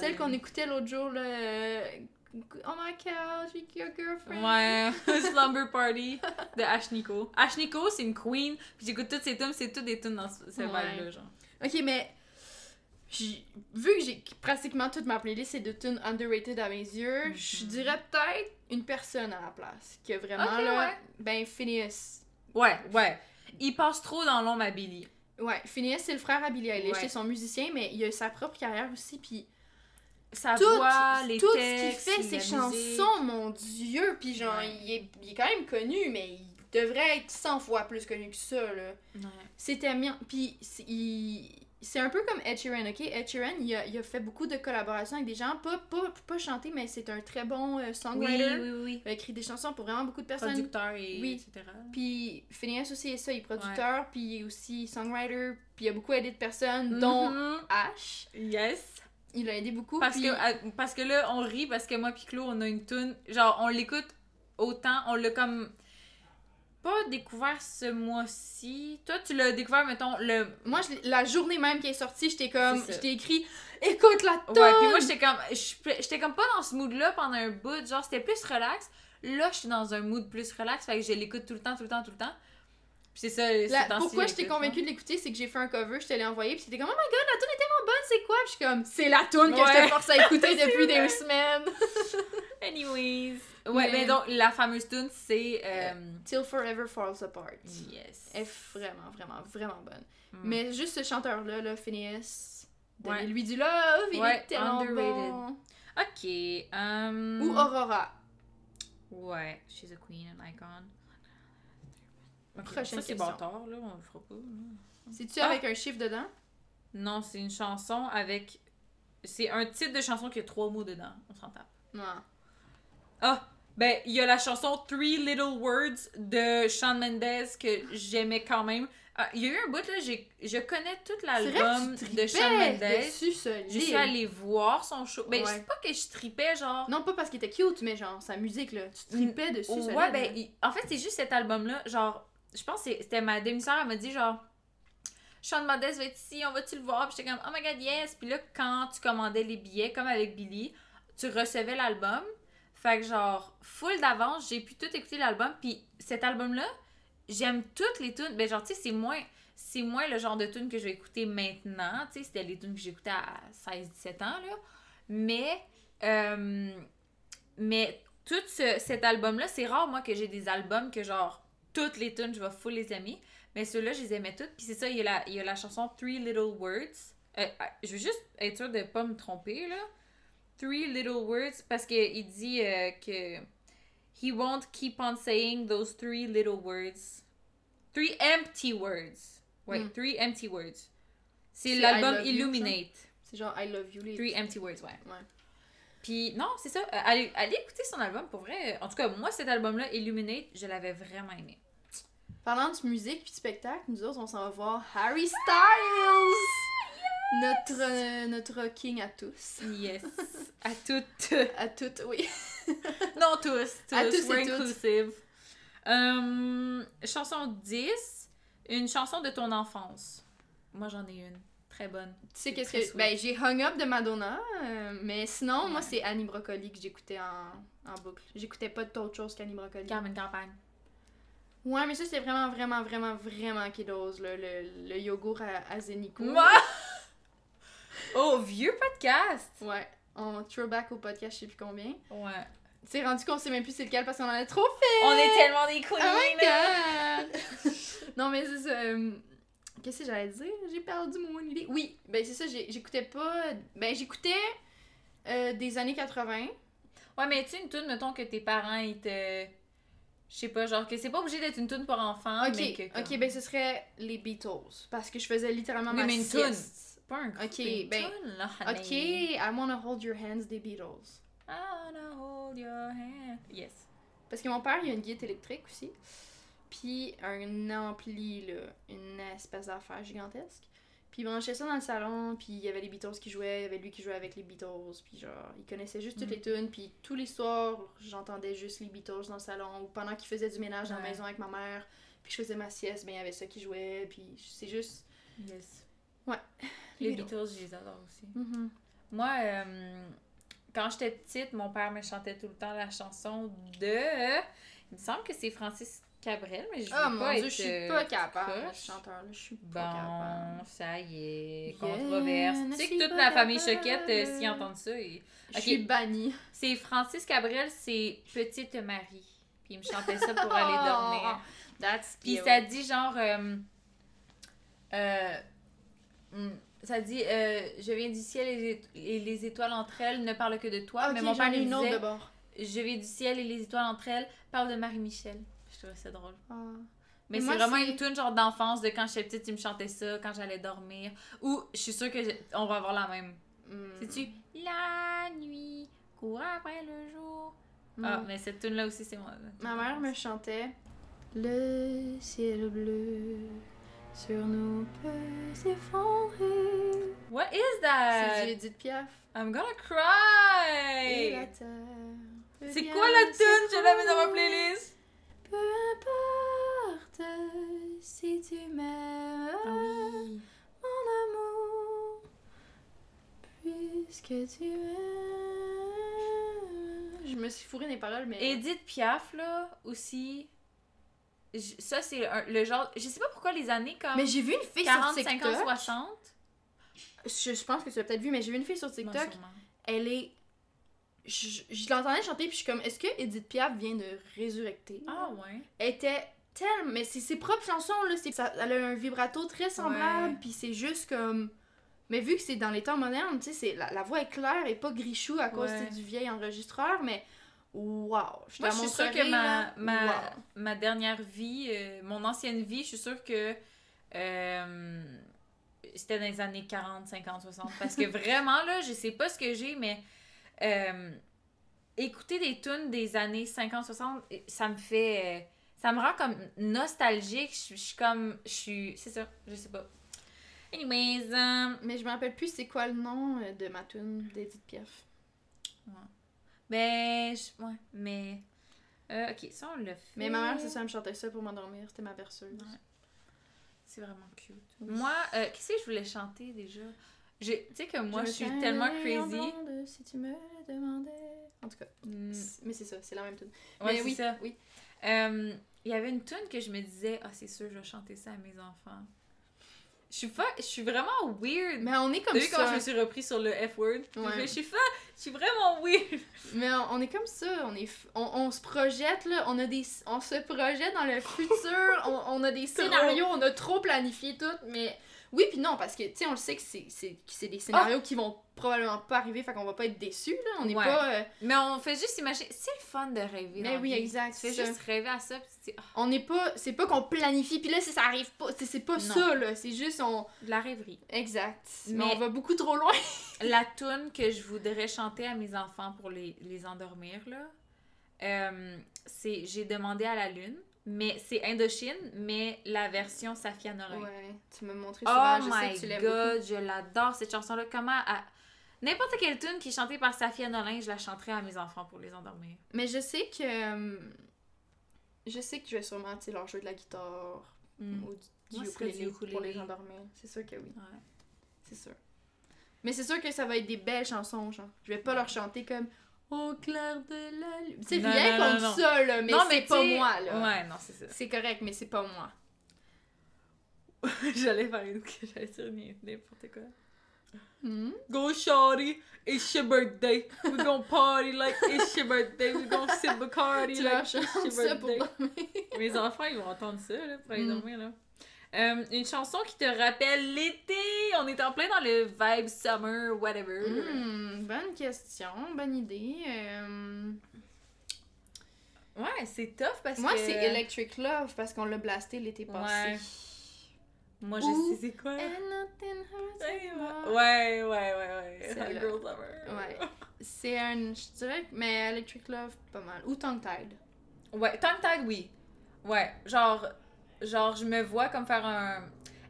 Celle qu'on écoutait l'autre jour, là. euh, Oh my couch with your girlfriend. Ouais, Slumber Party de Ash Nico. Ash Nico, c'est une queen, puis j'écoute toutes ses tunes, c'est toutes des tunes dans ce, ce Ouais. vibe-là, genre. Ok, mais. j'ai- Vu que j'ai pratiquement toute ma playlist c'est de tunes underrated à mes yeux, je Mhm. dirais peut-être une personne à la place. Qui a vraiment Ok, là. ouais. Ben, Phineas. Ouais, ouais. Il passe trop dans l'ombre à Billy. Ouais, Phineas, c'est le frère à Billie Eilish, c'est son musicien, mais il a sa propre carrière aussi, puis Sa tout, voix, les tout ce qu'il fait, ses musique. chansons, mon dieu, puis genre, Ouais. il, est, il est quand même connu, mais il devrait être 100 fois plus connu que ça, là. Ouais. C'était bien, puis il... C'est un peu comme Ed Sheeran, ok? Ed Sheeran, il a, il a fait beaucoup de collaborations avec des gens, pas, pas, pas chanter, mais c'est un très bon euh, Oui, songwriter. oui, oui. Il a écrit des chansons pour vraiment beaucoup de personnes. Producteur et Oui. etc. Puis Phineas aussi est ça, il est producteur, puis il est aussi songwriter, puis il a beaucoup aidé de personnes, dont Mhm. Ash. Yes. Il a aidé beaucoup. Parce puis- que, à- parce que là, on rit parce que moi pis Claude, on a une tune. Genre, on l'écoute autant, on l'a comme pas découvert ce mois-ci. Toi, tu l'as découvert, mettons, le. Moi, je la journée même qui est sortie, j'étais comme. T'ai écrit Écoute la tune! Ouais, puis moi, j'étais comme. J'étais comme pas dans ce mood-là pendant un bout. Genre, c'était plus relax. Là, je suis dans un mood plus relax. Fait que je l'écoute tout le temps, tout le temps, tout le temps. Puis c'est ça. ces La- pourquoi je t'ai j'écoute, convaincue de l'écouter, c'est que j'ai fait un cover, je te l'ai envoyé, puis c'était comme Oh my god, la tune est tellement bonne, c'est quoi? Puis je suis comme C'est la tune que je Ouais. te force à écouter depuis vrai. des semaines. Anyways. Ouais, Mais- mais donc, la fameuse tune, c'est. euh, Till Forever Falls Apart. Yes. Elle est vraiment, vraiment, vraiment bonne. Mm. Mais juste ce chanteur-là, là, Phineas, Ouais. donnez-lui du love, il Ouais, est tellement underrated. bon. Ok. um, Ou Aurora. Ouais, she's a queen, an icon. Ok, Prochaine ça, c'est bâtard, là, on le fera pas. là. C'est-tu Ah. avec un chiffre dedans? Non, c'est une chanson avec. C'est un titre de chanson qui a trois mots dedans. On s'en tape. Non. Ah! Ben, il y a la chanson Three Little Words de Shawn Mendes que j'aimais quand même. Ah, Il y a eu un bout, là, j'ai- je connais tout l'album de Shawn Mendes. Je suis allée voir son show. Ben, Ouais. c'est pas que je tripais, genre. Non, pas parce qu'il était cute, mais genre sa musique, là. Tu tripais dessus, Ouais, ben, il- en fait, c'est juste cet album-là. Genre, je pense que c'était ma demi-sœur, elle m'a dit, genre, Shawn Mendes va être ici, on va-tu le voir? Puis j'étais comme, oh my god, yes! Puis là, quand tu commandais les billets, comme avec Billy, tu recevais l'album. Fait que, genre, full d'avance, j'ai pu tout écouter l'album. Puis cet album-là, j'aime toutes les tunes. Ben, genre, tu sais, c'est moins. C'est moins le genre de tunes que je vais écouter maintenant. Tu sais, c'était les tunes que j'écoutais à 16-17 ans, là. Mais. euh, mais tout ce- cet album-là, c'est rare, moi, que j'ai des albums que, genre, toutes les tunes, je vais full les aimer. Mais ceux-là, je les aimais toutes. Puis c'est ça, il y, a la, il y a la chanson Three Little Words. Euh, euh, je veux juste être sûre de pas me tromper, là. Three Little Words, parce qu'il dit euh, que He won't keep on saying those three little words. Three empty words. Ouais, Mm. three empty words. C'est l'album Illuminate. C'est genre I love you, les. Three empty words, ouais. Ouais. Puis non, c'est ça. euh, Allez, allez écouter son album pour vrai. En tout cas, moi, cet album-là, Illuminate, je l'avais vraiment aimé. Parlant de musique puis de spectacle, nous autres, on s'en va voir Harry Styles! Notre, euh, notre king à tous. Yes. à toutes. À toutes, oui. Non, tous. tous. À tous et we're inclusive. Euh, chanson 10. Une chanson de ton enfance. Moi, j'en ai une. Très bonne. Tu sais C'est qu'est-ce que. Ben, j'ai Hung Up de Madonna, euh, mais sinon, moi, c'est Annie Brocoli que j'écoutais en, en boucle. J'écoutais pas d'autre chose qu'Annie Brocoli. Carmen Campagne. Ouais, mais ça, c'était vraiment, vraiment, vraiment, vraiment kiddos, là, le, le yogourt à, à Zenico. Moi! oh, vieux podcast! Ouais, on throwback au podcast, je sais plus combien. Ouais. Sais, rendu qu'on sait même plus c'est lequel parce qu'on en a trop fait! On est tellement des queens! Oh my god! non, mais c'est ça. euh, Qu'est-ce que j'allais dire? J'ai perdu mon idée. Oui, ben c'est ça, j'écoutais pas. Ben j'écoutais euh, des années 80. Ouais, mais tu sais, une tune, mettons que tes parents, ils te. Je sais pas, genre que c'est pas obligé d'être une tune pour enfants, ok, mais que. ok, ben ce serait les Beatles. Parce que je faisais littéralement Oui, ma mais une sieste. Pas un Ok, une ben, là, Ok. I wanna hold your hands des Beatles. I wanna hold your hand. Yes. Parce que mon père, il a une guide électrique aussi. Puis un ampli, là, une espèce d'affaire gigantesque. Puis il branchait ça dans le salon, puis il y avait les Beatles qui jouaient, il y avait lui qui jouait avec les Beatles, puis genre, il connaissait juste toutes Mhm. les tunes, puis tous les soirs, j'entendais juste les Beatles dans le salon, ou pendant qu'il faisait du ménage dans la maison avec ma mère, puis je faisais ma sieste, ben il y avait ça qui jouait, puis c'est juste... Yes. Ouais. Les Les Beatles, je les adore aussi. Mhm. Moi, euh, quand j'étais petite, mon père me chantait tout le temps la chanson de. Il me semble que c'est Francis Cabrel, mais je veux Oh pas mon être, dieu, je suis euh, pas capable. croche. Ce chanteur-là, je suis pas capable. Bon, ça y est, Yeah, controverse. je tu sais que toute la famille capable. Choquette, euh, s'ils entendent ça, ils- Je suis bannie. c'est Francis Cabrel, c'est Petite Marie. Puis il me chantait ça pour aller dormir. That's Puis cute. ça dit genre. euh, euh, hmm, ça dit euh, Je viens du ciel et les, éto- et les étoiles entre elles ne parlent que de toi. Ah, mais ok, mon père une autre disait de bord. Je viens du ciel et les étoiles entre elles parlent de Marie-Michel. Je trouvais ça drôle. Ah. Mais Mais c'est vraiment une tune genre d'enfance de quand j'étais petite, il me chantait ça quand j'allais dormir. Ou je suis sûre que j'ai- on va avoir la même. Hmm. C'est-tu La nuit court après le jour? Hmm. Ah, mais cette tune là aussi, c'est moi. Ma mère me chantait Le ciel bleu sur nous peut s'effondrer. What is C'est du that? Edith Piaf. I'm gonna cry! C'est quoi la tune? Je l'avais dans ma playlist. Peu importe si tu m'aimes, Ah oui. mon amour, puisque tu m'aimes. Je me suis fourré les paroles, mais. Edith Piaf, là, aussi. Ça, c'est le genre. Je sais pas pourquoi les années comme. Mais j'ai vu une fille 40, sur 50, TikTok. 60. Je, je pense que tu l'as peut-être vu, mais j'ai vu une fille sur TikTok. Elle est. Je, je l'entendais chanter, puis je suis comme, est-ce que Edith Piaf vient de résurrecter? Ah ouais. Elle était tellement. Mais c'est ses propres chansons, là. c'est- Ça, elle a un vibrato très semblable, Ouais. puis c'est juste comme. Mais vu que c'est dans les temps modernes, tu sais, c'est- la, la voix est claire et pas grichou à cause Ouais. du vieil enregistreur, mais. Waouh! Je te Moi, je suis sûre que ma, ma, Wow. ma dernière vie, euh, mon ancienne vie, je suis sûre que euh, c'était dans les années 40, 50, 60. Parce que vraiment, là, je sais pas ce que j'ai, mais euh, écouter des tunes des années 50, 60, ça me fait. ça me rend comme nostalgique. Je, je suis comme. Je suis. C'est ça, je sais pas. Anyways, euh, Mais je me rappelle plus c'est quoi le nom euh, de ma tune d'Edith Piaf. ben. je- ouais, mais. euh, ok, ça, on l'a fait. Mais ma mère, c'est ça, elle me chantait ça pour m'endormir, c'était ma berceuse. Ouais. C'est vraiment cute. Oui. Moi, euh, qu'est-ce que je voulais chanter déjà? Tu sais que moi, je, suis tellement crazy. si tu me le demandais. En tout cas, Mm, mais c'est ça, c'est la même tune. ouais, mais oui, ça. oui. Euh, Il y avait une tune que je me disais, ah, c'est sûr, je vais chanter ça à mes enfants. Je suis pas, je suis vraiment weird. Mais on est comme vu ça. je me suis repris sur le F-word? Ouais. Je suis fa... Je suis vraiment weird. Mais on, on est comme ça, on est f- on, on se projette là, on a des on se projette dans le futur, on, on a des scénarios, on a trop planifié tout, mais oui puis non parce que tu sais on le sait que c'est c'est que c'est des scénarios qui vont probablement pas arriver, fait qu'on va pas être déçus là, on n'est Ouais. pas euh, Mais on fait juste imaginer. C'est le fun de rêver. Mais oui, vie. exact, Tu fais juste rêver à ça, puis tu dis, ah, on n'est pas c'est pas qu'on planifie puis là si ça arrive pas, c'est c'est pas Non. ça là, c'est juste on de la rêverie. exact. Mais, Mais- on va beaucoup trop loin. La tune que je voudrais chanter à mes enfants pour les, les endormir, là, euh, c'est J'ai demandé à la lune, mais c'est Indochine, mais la version Safia Nolin. Ouais, tu m'as montré souvent, Oh je sais my que tu god, je l'adore cette chanson-là. Comment. à- N'importe quelle tune qui est chantée par Safia Nolin, je la chanterai à mes enfants pour les endormir. Mais je sais que. euh, je sais que je vais sûrement tu sais, leur jouer de la guitare Mm. ou du, Moi, ukulélé pour les endormir. C'est sûr que oui. Ouais. C'est sûr. Mais c'est sûr que ça va être des belles chansons, genre. Je vais pas leur chanter comme Au clair de la lune. Non, rien contre non. ça, là, mais non, c'est pas moi, là. Ouais, non, c'est ça. C'est correct, mais c'est pas moi. j'allais faire une. J'allais dire n'importe quoi. Hmm? Go shawty, it's your birthday. We gon' party like it's your birthday. We gon' sip Bacardi like it's your birthday. Mes enfants, ils vont entendre ça là, pour aller Mm. dormir. Là. Euh, une chanson qui te rappelle l'été. On est en plein dans le vibe summer, whatever. Hmm, bonne question, bonne idée. Euh, Ouais, c'est tough parce Moi, que. c'est Electric Love parce qu'on l'a blasté l'été passé. Ouais. Moi, je Ou- sais c'est quoi. Ouais, ouais, ouais, ouais. Hot. Girl Summer. Ouais. C'est un. Je dirais. Mais Electric Love, pas mal. Ou Tongue Tide. Ouais, Tongue Tag, oui. Ouais, genre, genre, je me vois comme faire un.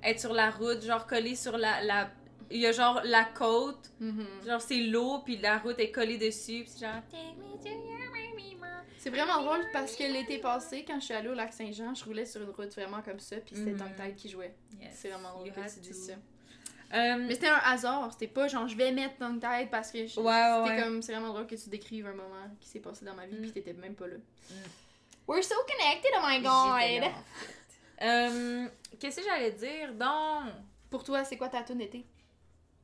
être sur la route, genre collé sur la. la... Il y a genre la côte, Mhm. genre c'est l'eau, puis la route est collée dessus, puis c'est genre. Take me to your remember. C'est vraiment drôle parce que l'été passé, quand je suis allée au lac Saint-Jean, je roulais sur une route vraiment comme ça, puis c'était Mhm. Tongue Tide qui jouait. Yes, C'est vraiment drôle you que tu dis ça. Euh, Mais c'était un hasard, c'était pas genre je vais mettre ton tête parce que je- Ouais, c'était ouais. comme c'est vraiment drôle que tu décrives un moment qui s'est passé dans ma vie Mm. puis t'étais même pas là. Mm. We're so connected, oh my fait. Euh, Qu'est-ce que j'allais dire? Donc. Pour toi, c'est quoi ta tune d'été?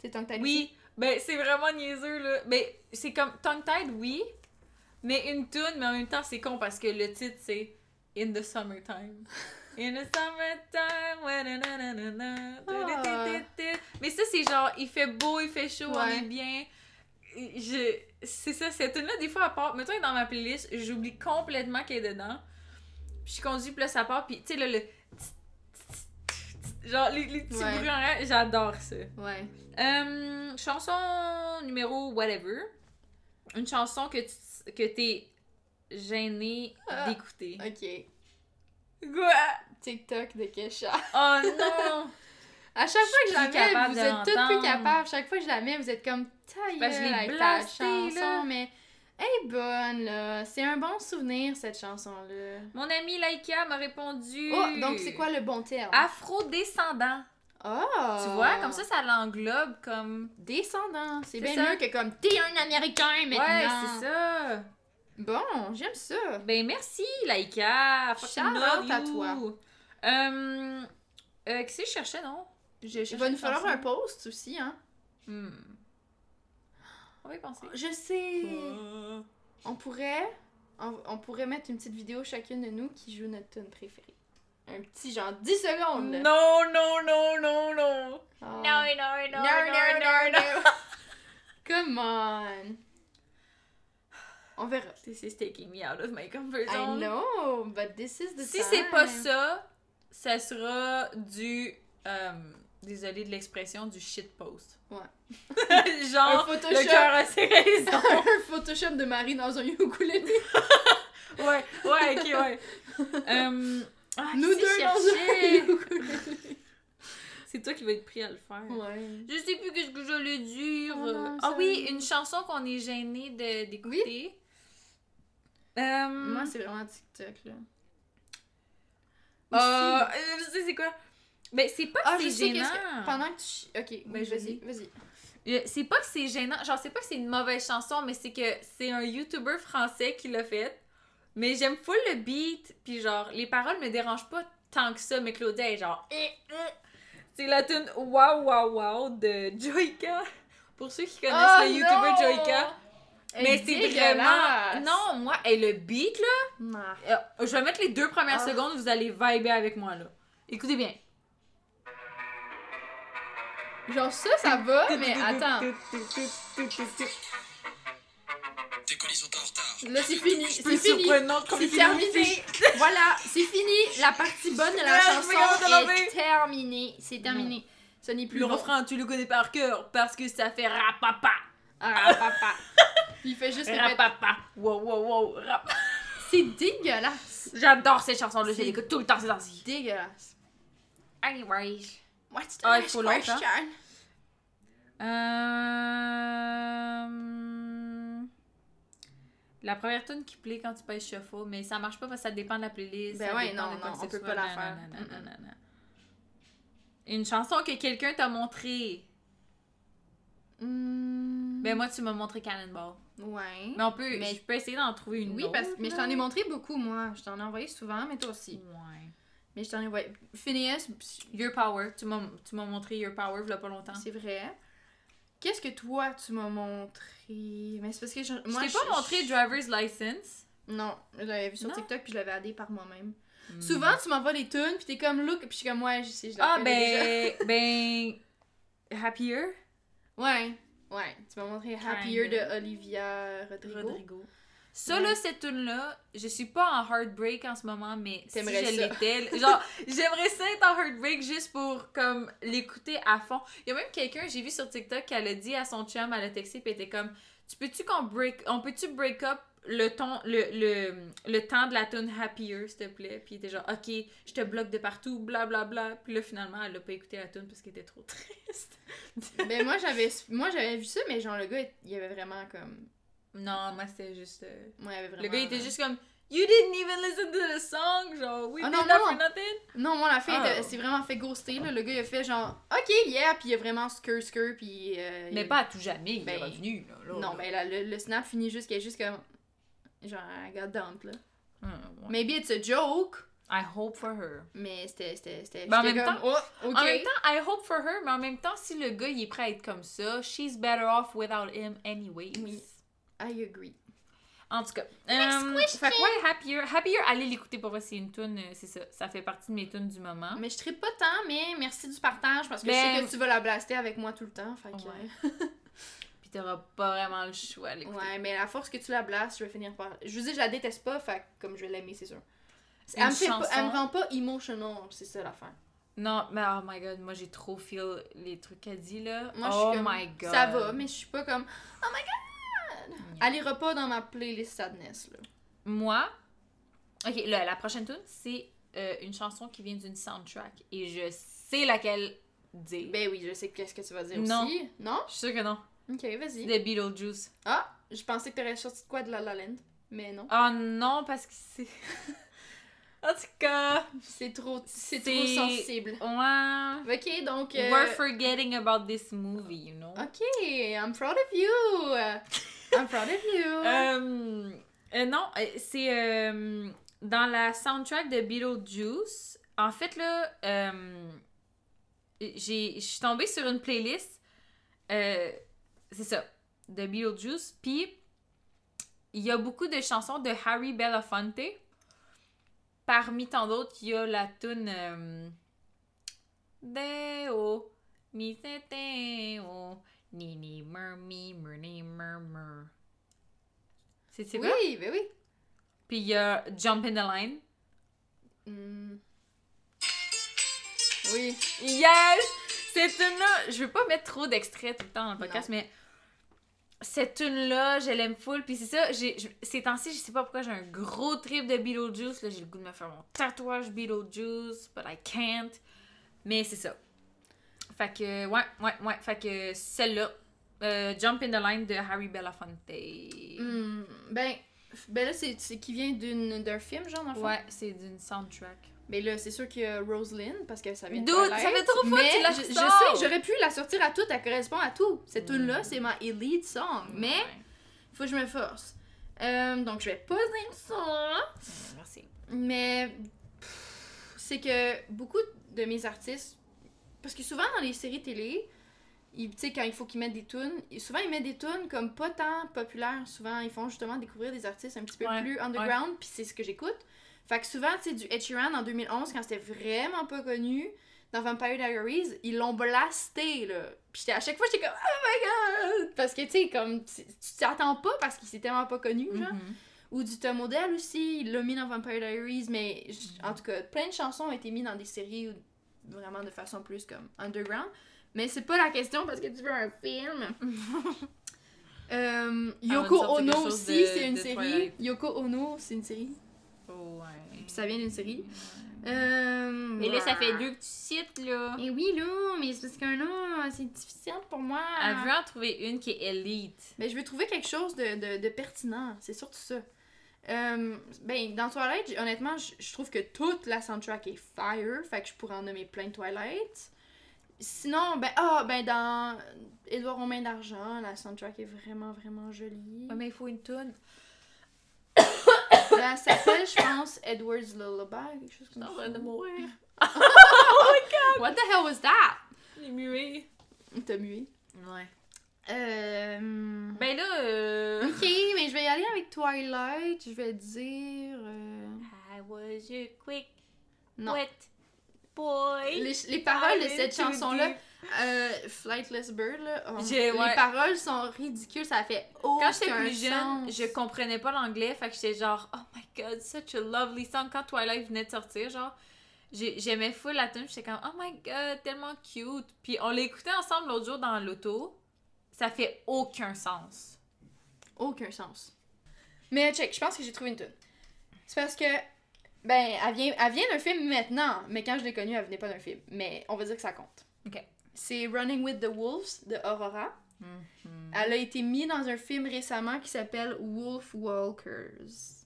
C'est ton tête Oui, ben c'est vraiment niaiseux là. Mais c'est comme Tongue Tied, oui. Mais une tune, mais en même temps c'est con parce que le titre c'est In the Summertime. In the summertime, Ah. Mais ça c'est genre, il fait beau, il fait chaud, on est bien. Je... C'est ça, cette tune là des fois à part, mettons elle est dans ma playlist, j'oublie complètement qu'elle est dedans. Puis je conduis, là ça part, puis tu sais là le... Genre les, les petits Ouais. bruits en j'adore ça. Ouais. Euh, chanson numéro whatever. Une chanson que tu que t'es gêné Ah. d'écouter. Ok. Quoi? TikTok de Kesha. Oh non! À chaque fois que je la mets, vous êtes toutes plus capables. Chaque fois que je la mets, vous êtes comme ta je gueule l'ai avec ta chanson, là. mais est bonne, là. C'est un bon souvenir, cette chanson-là. Mon ami Laika m'a répondu. Oh, donc c'est quoi le bon terme? Afro-descendant. Oh! Tu vois, comme ça, ça l'englobe comme. Descendant. C'est bien ça. mieux que comme t'es un Américain maintenant. Ouais, c'est ça. Bon, j'aime ça. Ben merci, Laika. Fucking Shout à toi. Euh. euh Qu'est-ce que je cherchais, non? Je Il va nous falloir un post aussi, hein. Hmm. On va y penser. Je sais. On pourrait, on, on pourrait mettre une petite vidéo chacune de nous qui joue notre tune préférée. Un petit genre 10 secondes. là. Non, non, non, non, non. Ah. non, non, No, no, no, no. Come on. On verra. This is taking me out of my comfort I zone. know, but this is the Si time. c'est pas ça, ça sera du. Euh, désolé de l'expression, du shitpost. Ouais. Genre, Un le Photoshop. cœur a ses raisons. un Photoshop de Marie dans un ukulélé. ouais, ouais, ok, ouais. Euh, ah, Nous deux je dans un ukulélé. C'est toi qui vas être pris à le faire. Ouais. Je sais plus qu'est-ce que j'allais dire. Oh non, ah ça- oui, une chanson qu'on est gêné d'écouter. Euh, Moi, c'est vraiment TikTok, là. euh, Aussi. euh, je sais c'est quoi? Ben, c'est pas que Ah, c'est gênant. que... Pendant que tu... Ok, Ben, vas-y, vas-y. Euh, C'est pas que c'est gênant. Genre, c'est pas que c'est une mauvaise chanson, mais c'est que c'est un YouTuber français qui l'a fait. Mais j'aime full le beat. Puis genre, les paroles me dérangent pas tant que ça. Mais Claudia est genre... Eh, eh. C'est la tune Wow Wow Wow de Joyka. Pour ceux qui connaissent Oh le YouTuber non! Joyka. Mais est c'est vraiment... Non, moi, et le beat, là... Euh, je vais mettre les deux premières Ah. secondes, vous allez vibrer avec moi, là. Écoutez bien. Genre ça, ça va, mais attends. Tes colis sont en retard. Là, c'est fini. C'est fini. C'est terminé. voilà, c'est fini. La partie bonne de la chanson est terminée. C'est terminé. Ce n'est plus Le refrain, tu le connais par cœur parce que ça fait rapapa. Ah, papa. Il fait juste. Rapapa. Wow, wow, wow. rap. C'est dégueulasse. J'adore cette chanson-là, je l'écoute tout le temps, c'est temps-ci. Dégueulasse. Anyways. What's the Ah, il next faut longtemps. question? Euh... La première tune qui plaît quand tu pèses shuffle, mais ça marche pas parce que ça dépend de la playlist. Ben ouais, non, non, que on peut soit, pas la faire. Une chanson que quelqu'un t'a montré. Hmm, Ben moi, tu m'as montré Cannonball. Ouais. Mais on peut, Mais- je peux essayer d'en trouver une Oui, autre. parce mais je t'en ai montré beaucoup, moi. Je t'en ai envoyé souvent, mais toi aussi. Ouais. Mais je t'en ai envoyé. Phineas, Your Power. Tu m'as tu m'as montré Your Power il y a pas longtemps. c'est vrai. Qu'est-ce que toi, tu m'as montré? Mais c'est parce que je, Je moi, t'ai pas montré Driver's License. Non, je l'avais vu sur Non? TikTok puis je l'avais addé par moi-même. Hmm. Souvent, tu m'envoies des tunes puis t'es comme look puis je suis comme ouais, je sais, je Ah, ben. ben. Happier? Ouais, ouais. Tu m'as montré Happier de Olivia Rodrigo. Rodrigo. Ça, là, cette tune-là, je suis pas en heartbreak en ce moment, mais si je l'étais, genre, j'aimerais ça être en heartbreak juste pour, comme, l'écouter à fond. Il y a même quelqu'un, j'ai vu sur TikTok, qui a dit à son chum, elle a texté, elle était comme, tu peux-tu qu'on break, on peut-tu break up le ton, le, le, le temps de la tune Happier, s'il te plaît? Puis il était genre, ok, je te bloque de partout, blablabla. Bla, bla. Puis là, finalement, elle a pas écouté la tune parce qu'elle était trop triste. ben moi j'avais moi j'avais vu ça mais genre le gars il y avait vraiment comme Non, moi, c'était juste. euh, avait vraiment Le gars, il était juste comme. You didn't even listen to the song, genre, we did non, non. for nothing. Non, moi, la fille, elle s'est vraiment fait ghoster, là. Le gars, il a fait genre, ok, yeah, puis il a vraiment skr skr, puis. euh, Mais il- pas à tout jamais, il est Ben, revenu, là. là, Non, mais là, le, le snap finit juste qu'elle est juste comme. Genre, I got dumped, là. Hum, ouais. Maybe it's a joke, I hope for her. mais c'était. c'était, c'était Ben, en même comme, oh, ok. En même temps, I hope for her, mais en même temps, si le gars il est prêt à être comme ça, she's better off without him anyways. Oui. I agree. En tout cas. Next euh. Fait que ouais, Happier. Happier, allez l'écouter pour vrai, c'est une tune, euh, c'est ça. Ça fait partie de mes tunes du moment. Mais je tripe pas tant, mais merci du partage parce que Ben- je sais que tu vas la blaster avec moi tout le temps. Fait que... Ouais. Puis t'auras pas vraiment le choix à l'écouter. Ouais, mais à force que tu la blastes, je vais finir par. Je vous dis, je la déteste pas, fait comme je vais l'aimer, c'est sûr. Elle me, fait pas- chanson. elle me rend pas emotional, c'est ça l'affaire. Non, mais oh my god, moi j'ai trop feel les trucs qu'elle dit là. Moi, je oh suis comme, my god. Ça va, mais je suis pas comme. Oh my god! Elle ira pas dans ma playlist sadness, là. Moi, ok, là, la prochaine tune, c'est euh, une chanson qui vient d'une soundtrack. Et je sais laquelle dire. Ben oui, je sais qu'est-ce que tu vas dire Non. aussi. Non? Je suis sûre que non. Ok, vas-y. de Beetlejuice. Ah, je pensais que t'aurais sorti de quoi de La La Land, mais non. Oh non, parce que c'est. en tout cas. C'est trop, C'est- trop sensible. Ouais. Ok, donc. euh, We're forgetting about this movie, you know. Ok, I'm proud of you. I'm proud of you. Euh, euh, non, euh, c'est dans la soundtrack de Beetlejuice. En fait, là, je suis tombée sur une playlist. c'est ça, de Beetlejuice. Puis, il y a beaucoup de chansons de Harry Belafonte. Parmi tant d'autres, il y a la tune Deo, mi se teo, ni ni mer mi mer ni mer mer. C'est quoi? oui, ben oui. Puis il y a Jump in the Line. Hmm. Oui. Yes! Cette tune-là, je veux pas mettre trop d'extraits tout le temps dans le podcast, mais cette tune-là, je l'aime full. Puis c'est ça, j'ai, je- ces temps-ci, je sais pas pourquoi j'ai un gros trip de Beetlejuice. Là, j'ai le goût de me faire mon tatouage Beetlejuice, but I can't. Mais c'est ça. Fait que, ouais, ouais, ouais. Fait que celle-là, euh, Jump in the Line de Harry Belafonte. Hmm, Ben, ben là, c'est qui vient d'une- d'un film, genre, dans le fond? Ouais, c'est d'une soundtrack. Mais là, c'est sûr qu'il y a Rosalind, parce que ça vient de Dude, ça fait trop fois que mais tu la je, sais, j'aurais pu la sortir à toutes, elle correspond à tout. Cette Mm. tune-là, c'est ma elite song, mais Ouais. faut que je me force. Euh, donc, je vais pas dire ça. Merci. Mais c'est que beaucoup de mes artistes, parce que souvent dans les séries télé, tu sais, quand il faut qu'ils mettent des tunes, souvent ils mettent des tunes comme pas tant populaires. Souvent, ils font justement découvrir des artistes un petit peu Ouais, plus underground, puis c'est ce que j'écoute. Fait que souvent, tu sais, du Ed Sheeran en 2011, quand c'était vraiment pas connu, dans Vampire Diaries, ils l'ont blasté, là. Puis à chaque fois, j'étais comme « Oh my God! » Parce que, tu sais, comme, tu t'attends pas parce qu'il s'est tellement pas connu, genre. Mhm. Ou du Tom Odell aussi, il l'a mis dans Vampire Diaries, mais en tout cas, plein de chansons ont été mises dans des séries ou vraiment de façon plus comme underground. Mais c'est pas la question parce que tu veux un film. Euh, Yoko Ono aussi, c'est une série. Twilight. Yoko Ono, c'est une série. Ouais. Puis ça vient d'une série. Euh, Mais là, ça fait deux que tu cites, là. Et oui, là, mais c'est parce que là, c'est difficile pour moi. Elle veut en trouver une qui est élite. Mais je veux trouver quelque chose de, de, de pertinent, c'est surtout ça. Euh, ben, dans Twilight, honnêtement, je trouve que toute la soundtrack est fire, fait que je pourrais en nommer plein de Twilight. Sinon, ben, ah, ben, dans Édouard Romain d'Argent, la soundtrack est vraiment, vraiment jolie. Ouais, mais il faut une toune. Là, elle s'appelle, je pense, Edward's Lullaby, quelque chose comme ça. mourir. What the hell was that? Il est muet. T'as mué. Ouais. Euh... Ben là, euh... Ok, mais je vais y aller avec Twilight. Je vais dire. euh, I was your quick, Non. wet boy. Les, les paroles de cette chanson-là, Flightless Bird, là, oh, les ouais. paroles sont ridicules, ça fait aucun Quand j'étais plus jeune, sens. je comprenais pas l'anglais, fait que j'étais genre, oh my god, such a lovely song. Quand Twilight venait de sortir, genre, j'ai- j'aimais full la tune, j'étais comme, oh my god, tellement cute. Puis on l'écoutait ensemble l'autre jour dans l'auto, ça fait aucun sens. Aucun sens. Mais check, je pense que j'ai trouvé une tune. C'est parce que, ben, elle vient, elle vient d'un film maintenant, mais quand je l'ai connue, elle venait pas d'un film. Mais on va dire que ça compte. Ok. C'est Running with the Wolves de Aurora. Elle a été mise dans un film récemment qui s'appelle Wolf Walkers.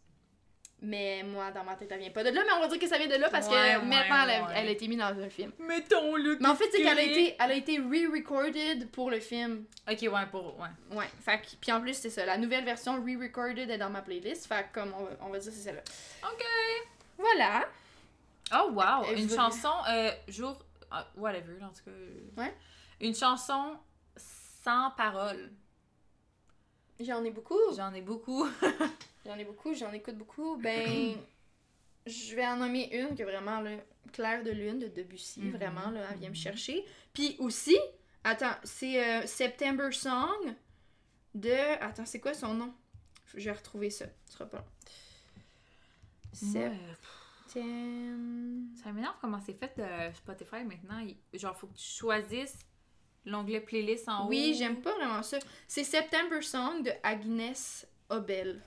Mais moi, dans ma tête, elle vient pas de là, mais on va dire que ça vient de là parce Ouais, que ouais, maintenant, elle, a, ouais. elle a été mise dans un film. Mettons-le. Mais en fait, c'est qu'elle a été, elle a été re-recorded pour le film. Ok, ouais, pour. Ouais. Ouais, fait que- puis en plus, c'est ça. La nouvelle version re-recorded est dans ma playlist. Fait comme on va, on va dire, c'est celle-là. Ok. Voilà. Oh, wow! Une vous- chanson, euh, jour. ah, whatever, en tout cas. Ouais. Une chanson sans paroles. J'en ai beaucoup. J'en ai beaucoup. J'en ai beaucoup, j'en écoute beaucoup. Ben, je vais en nommer une que vraiment, là, Claire de Lune de Debussy, Mhm. vraiment, là, elle vient me chercher. Puis aussi, attends, c'est euh, September Song de. Attends, c'est quoi son nom? Je vais retrouver ça, ce sera pas long. Ouais. September. Ça m'énerve comment c'est fait euh, Spotify maintenant. Il- Genre, faut que tu choisisses l'onglet playlist en haut. Oui, j'aime pas vraiment ça. C'est September Song de Agnès Obel.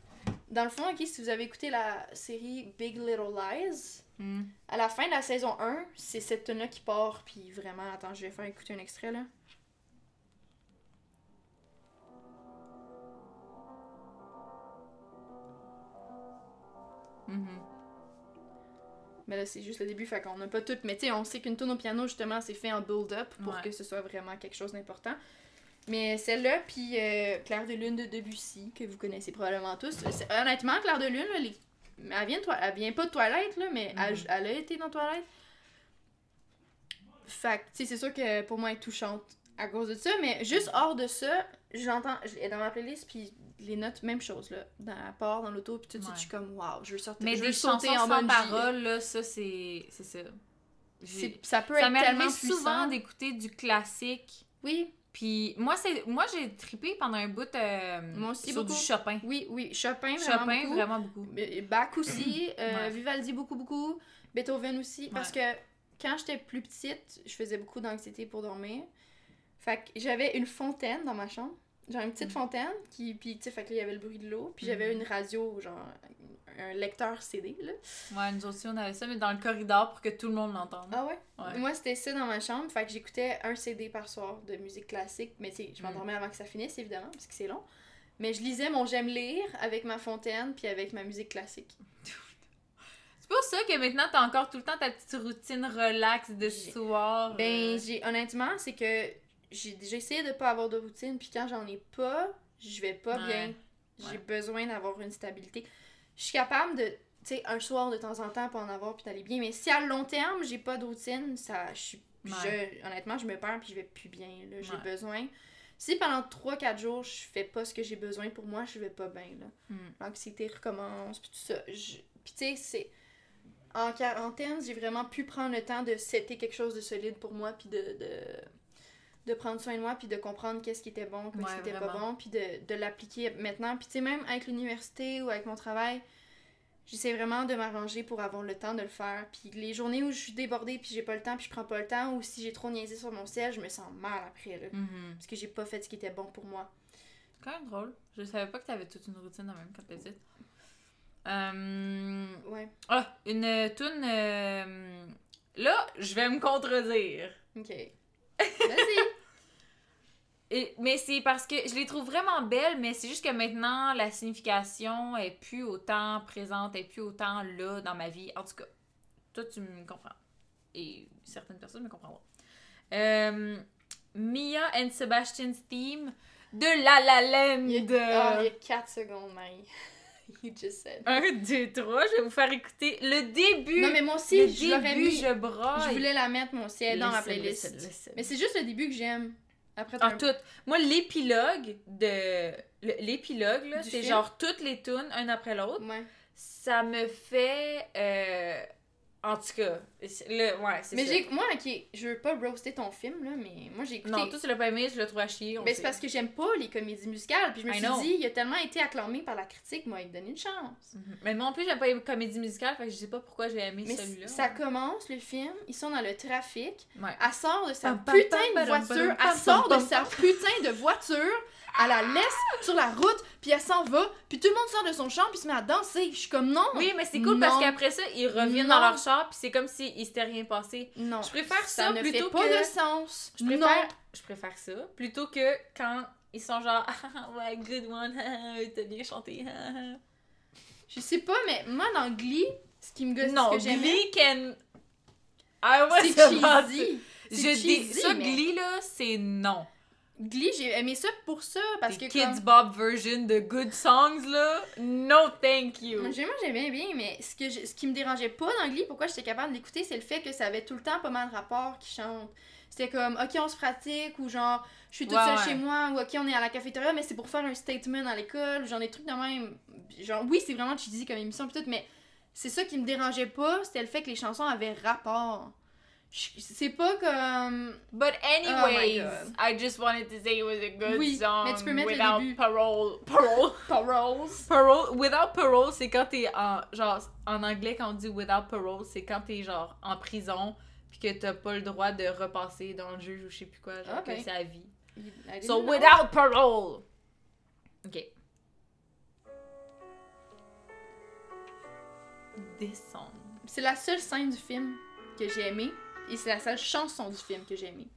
Dans le fond, ok, si vous avez écouté la série Big Little Lies, Hmm. à la fin de la saison 1, c'est cette tune là qui part, puis vraiment, attends, je vais faire écouter un extrait là. Mhm. Mais là, c'est juste le début, fait qu'on n'a pas tout. Mais tu sais, on sait qu'une tune au piano, justement, c'est fait en build-up pour Ouais. que ce soit vraiment quelque chose d'important. Mais celle-là, puis euh, Claire de Lune de Debussy, que vous connaissez probablement tous. Honnêtement, Claire de Lune, là, les- elle, vient de elle vient pas de Twilight, là, mais elle, Mhm. elle a été dans Twilight. Fait que, c'est sûr que pour moi, elle est touchante à cause de ça, mais juste hors de ça, j'entends, je- elle est dans ma playlist, puis les notes, même chose, là. Dans la part, dans l'auto, puis tout de suite, je suis comme, waouh, je veux sortir, Mais je des veux sauter chansons en sans paroles, là, ça, c'est. C'est ça. Ça peut Ça être tellement puissant. souvent d'écouter du classique. Oui, Puis moi, c'est moi j'ai trippé pendant un bout euh, Moi aussi, sur beaucoup. du Chopin. oui, oui. Chopin, vraiment Chopin, beaucoup. vraiment beaucoup. Bach aussi. euh, Ouais. Vivaldi, beaucoup, beaucoup. Beethoven aussi. Parce que quand j'étais plus petite, je faisais beaucoup d'anxiété pour dormir. Fait que j'avais une fontaine dans ma chambre. Genre une petite Mm. fontaine. Qui, puis, tu sais, fait que là, il y avait le bruit de l'eau. Puis j'avais Mhm. une radio, genre un lecteur CD, là. Ouais, nous aussi on avait ça, mais dans le corridor pour que tout le monde l'entende. Ah ouais? Ouais. Moi, c'était ça dans ma chambre. Fait que j'écoutais un CD par soir de musique classique. Mais tu sais, je Mm. m'endormais avant que ça finisse, évidemment, parce que c'est long. Mais je lisais mon J'aime lire avec ma fontaine puis avec ma musique classique. C'est pour ça que maintenant t'as encore tout le temps ta petite routine relax de soir. Ben, euh, j'ai honnêtement, c'est que j'ai j'ai essayé de pas avoir de routine, puis quand j'en ai pas, je vais pas Ouais. bien. J'ai Ouais. besoin d'avoir une stabilité. Je suis capable de, tu sais, un soir de temps en temps pas en avoir puis d'aller bien, mais si à long terme j'ai pas de routine, ça, je suis, Ouais. je- honnêtement, je me perds puis je vais plus bien. là. J'ai Ouais. besoin. Si pendant 3-4 jours je fais pas ce que j'ai besoin pour moi, je vais pas bien là. hmm. L'anxiété recommence puis tout ça. Je- Puis tu sais, c'est en quarantaine, j'ai vraiment pu prendre le temps de setter quelque chose de solide pour moi, puis de, de, de prendre soin de moi, puis de comprendre qu'est-ce qui était bon, qu'est-ce Ouais, qui était pas bon, puis de, de l'appliquer maintenant. Puis tu sais, même avec l'université ou avec mon travail, j'essaie vraiment de m'arranger pour avoir le temps de le faire. Puis les journées où je suis débordée, puis j'ai pas le temps, puis je prends pas le temps, ou si j'ai trop niaisé sur mon ciel, je me sens mal après, là. Mhm. Parce que j'ai pas fait ce qui était bon pour moi. C'est quand même drôle. Je savais pas que t'avais toute une routine de même quand t'étais petite. Euh... Ouais, Ah, une euh, toune. euh, Là, je vais me contredire. ok. Vas-y! Et- mais c'est parce que je les trouve vraiment belles, mais c'est juste que maintenant, la signification est plus autant présente, est plus autant là dans ma vie. En tout cas, toi, tu me comprends. Et certaines personnes me comprendront. Euh, Mia and Sebastian's theme de La La Land. Il y a, ah, il y a 4 secondes, Marie. you just said. Un, deux, trois. Je vais vous faire écouter le début. Non, mais moi aussi, le je début, mis. je braille. Je voulais la mettre, moi aussi, elle est dans ma playlist. listen, listen. Mais c'est juste le début que j'aime. Après, tout. Moi, l'épilogue de. L'épilogue, là, c'est genre toutes les tunes, un après l'autre. Ouais. Ça me fait. euh, En tout cas, le... ouais, c'est Mais j'ai, moi, ok, je veux pas roaster ton film, là, mais moi j'ai écouté. Non, toi, tu l'as pas aimé, je l'ai trouvé à chier. Ben, c'est parce que j'aime pas les comédies musicales. Puis je me I suis know. dit, il a tellement été acclamé par la critique, moi, il donne une chance. Mhm. Mais moi, en plus, j'aime pas les comédies musicales, fait que je sais pas pourquoi j'ai aimé celui-là. ça commence, le film, ils sont dans le trafic. Ouais. Elle sort de sa putain de voiture. Elle sort de sa putain de voiture. Elle la laisse sur la route, puis elle s'en va. Puis tout le monde sort de son champ, puis se met à danser. Je suis comme non. Oui, mais c'est cool parce Non. qu'après ça, ils reviennent Non. dans leur char, puis c'est comme s'il s'était rien passé. Non. Je préfère ça, ça ne plutôt fait pas que. de sens. Je préfère, je préfère ça plutôt que quand ils sont genre Ah, ouais good one t'as bien chanté. Je sais pas, mais moi, dans Glee, ce qui me gosse, Non, ce que j'aimais, Glee can. Ah ouais, c'est cheesy. Je dis ça, mais- Glee là, c'est non. Glee, j'ai aimé ça pour ça, parce Des que Kids comme... Bob version de good songs là, no thank you. Moi, j'ai- moi, j'aimais bien, mais ce, que je- ce qui me dérangeait pas dans Glee, pourquoi j'étais capable de l'écouter, c'est le fait que ça avait tout le temps pas mal de rapports qui chantent. C'était comme, ok, on se pratique, ou genre, je suis toute Ouais, seule ouais. chez moi, ou ok, on est à la cafétéria, mais c'est pour faire un statement à l'école, ou genre des trucs de même. Genre, oui, c'est vraiment cheesy comme émission, pis tout, mais c'est ça qui me dérangeait pas, c'était le fait que les chansons avaient rapport. C'est pas comme. But anyways, Oh. I just wanted to say it was a good Oui, song mais tu peux mettre le without début. parole. Parole. Paroles. Parole, without parole, c'est quand t'es en genre en anglais quand on dit without parole, c'est quand t'es genre en prison puis que t'as pas le droit de repasser dans le juge ou je sais plus quoi, genre Ah, que ben. c'est à vie. So know. without parole. Ok. This song. C'est la seule scène du film que j'ai aimée, et c'est la seule chanson du film que j'ai aimée.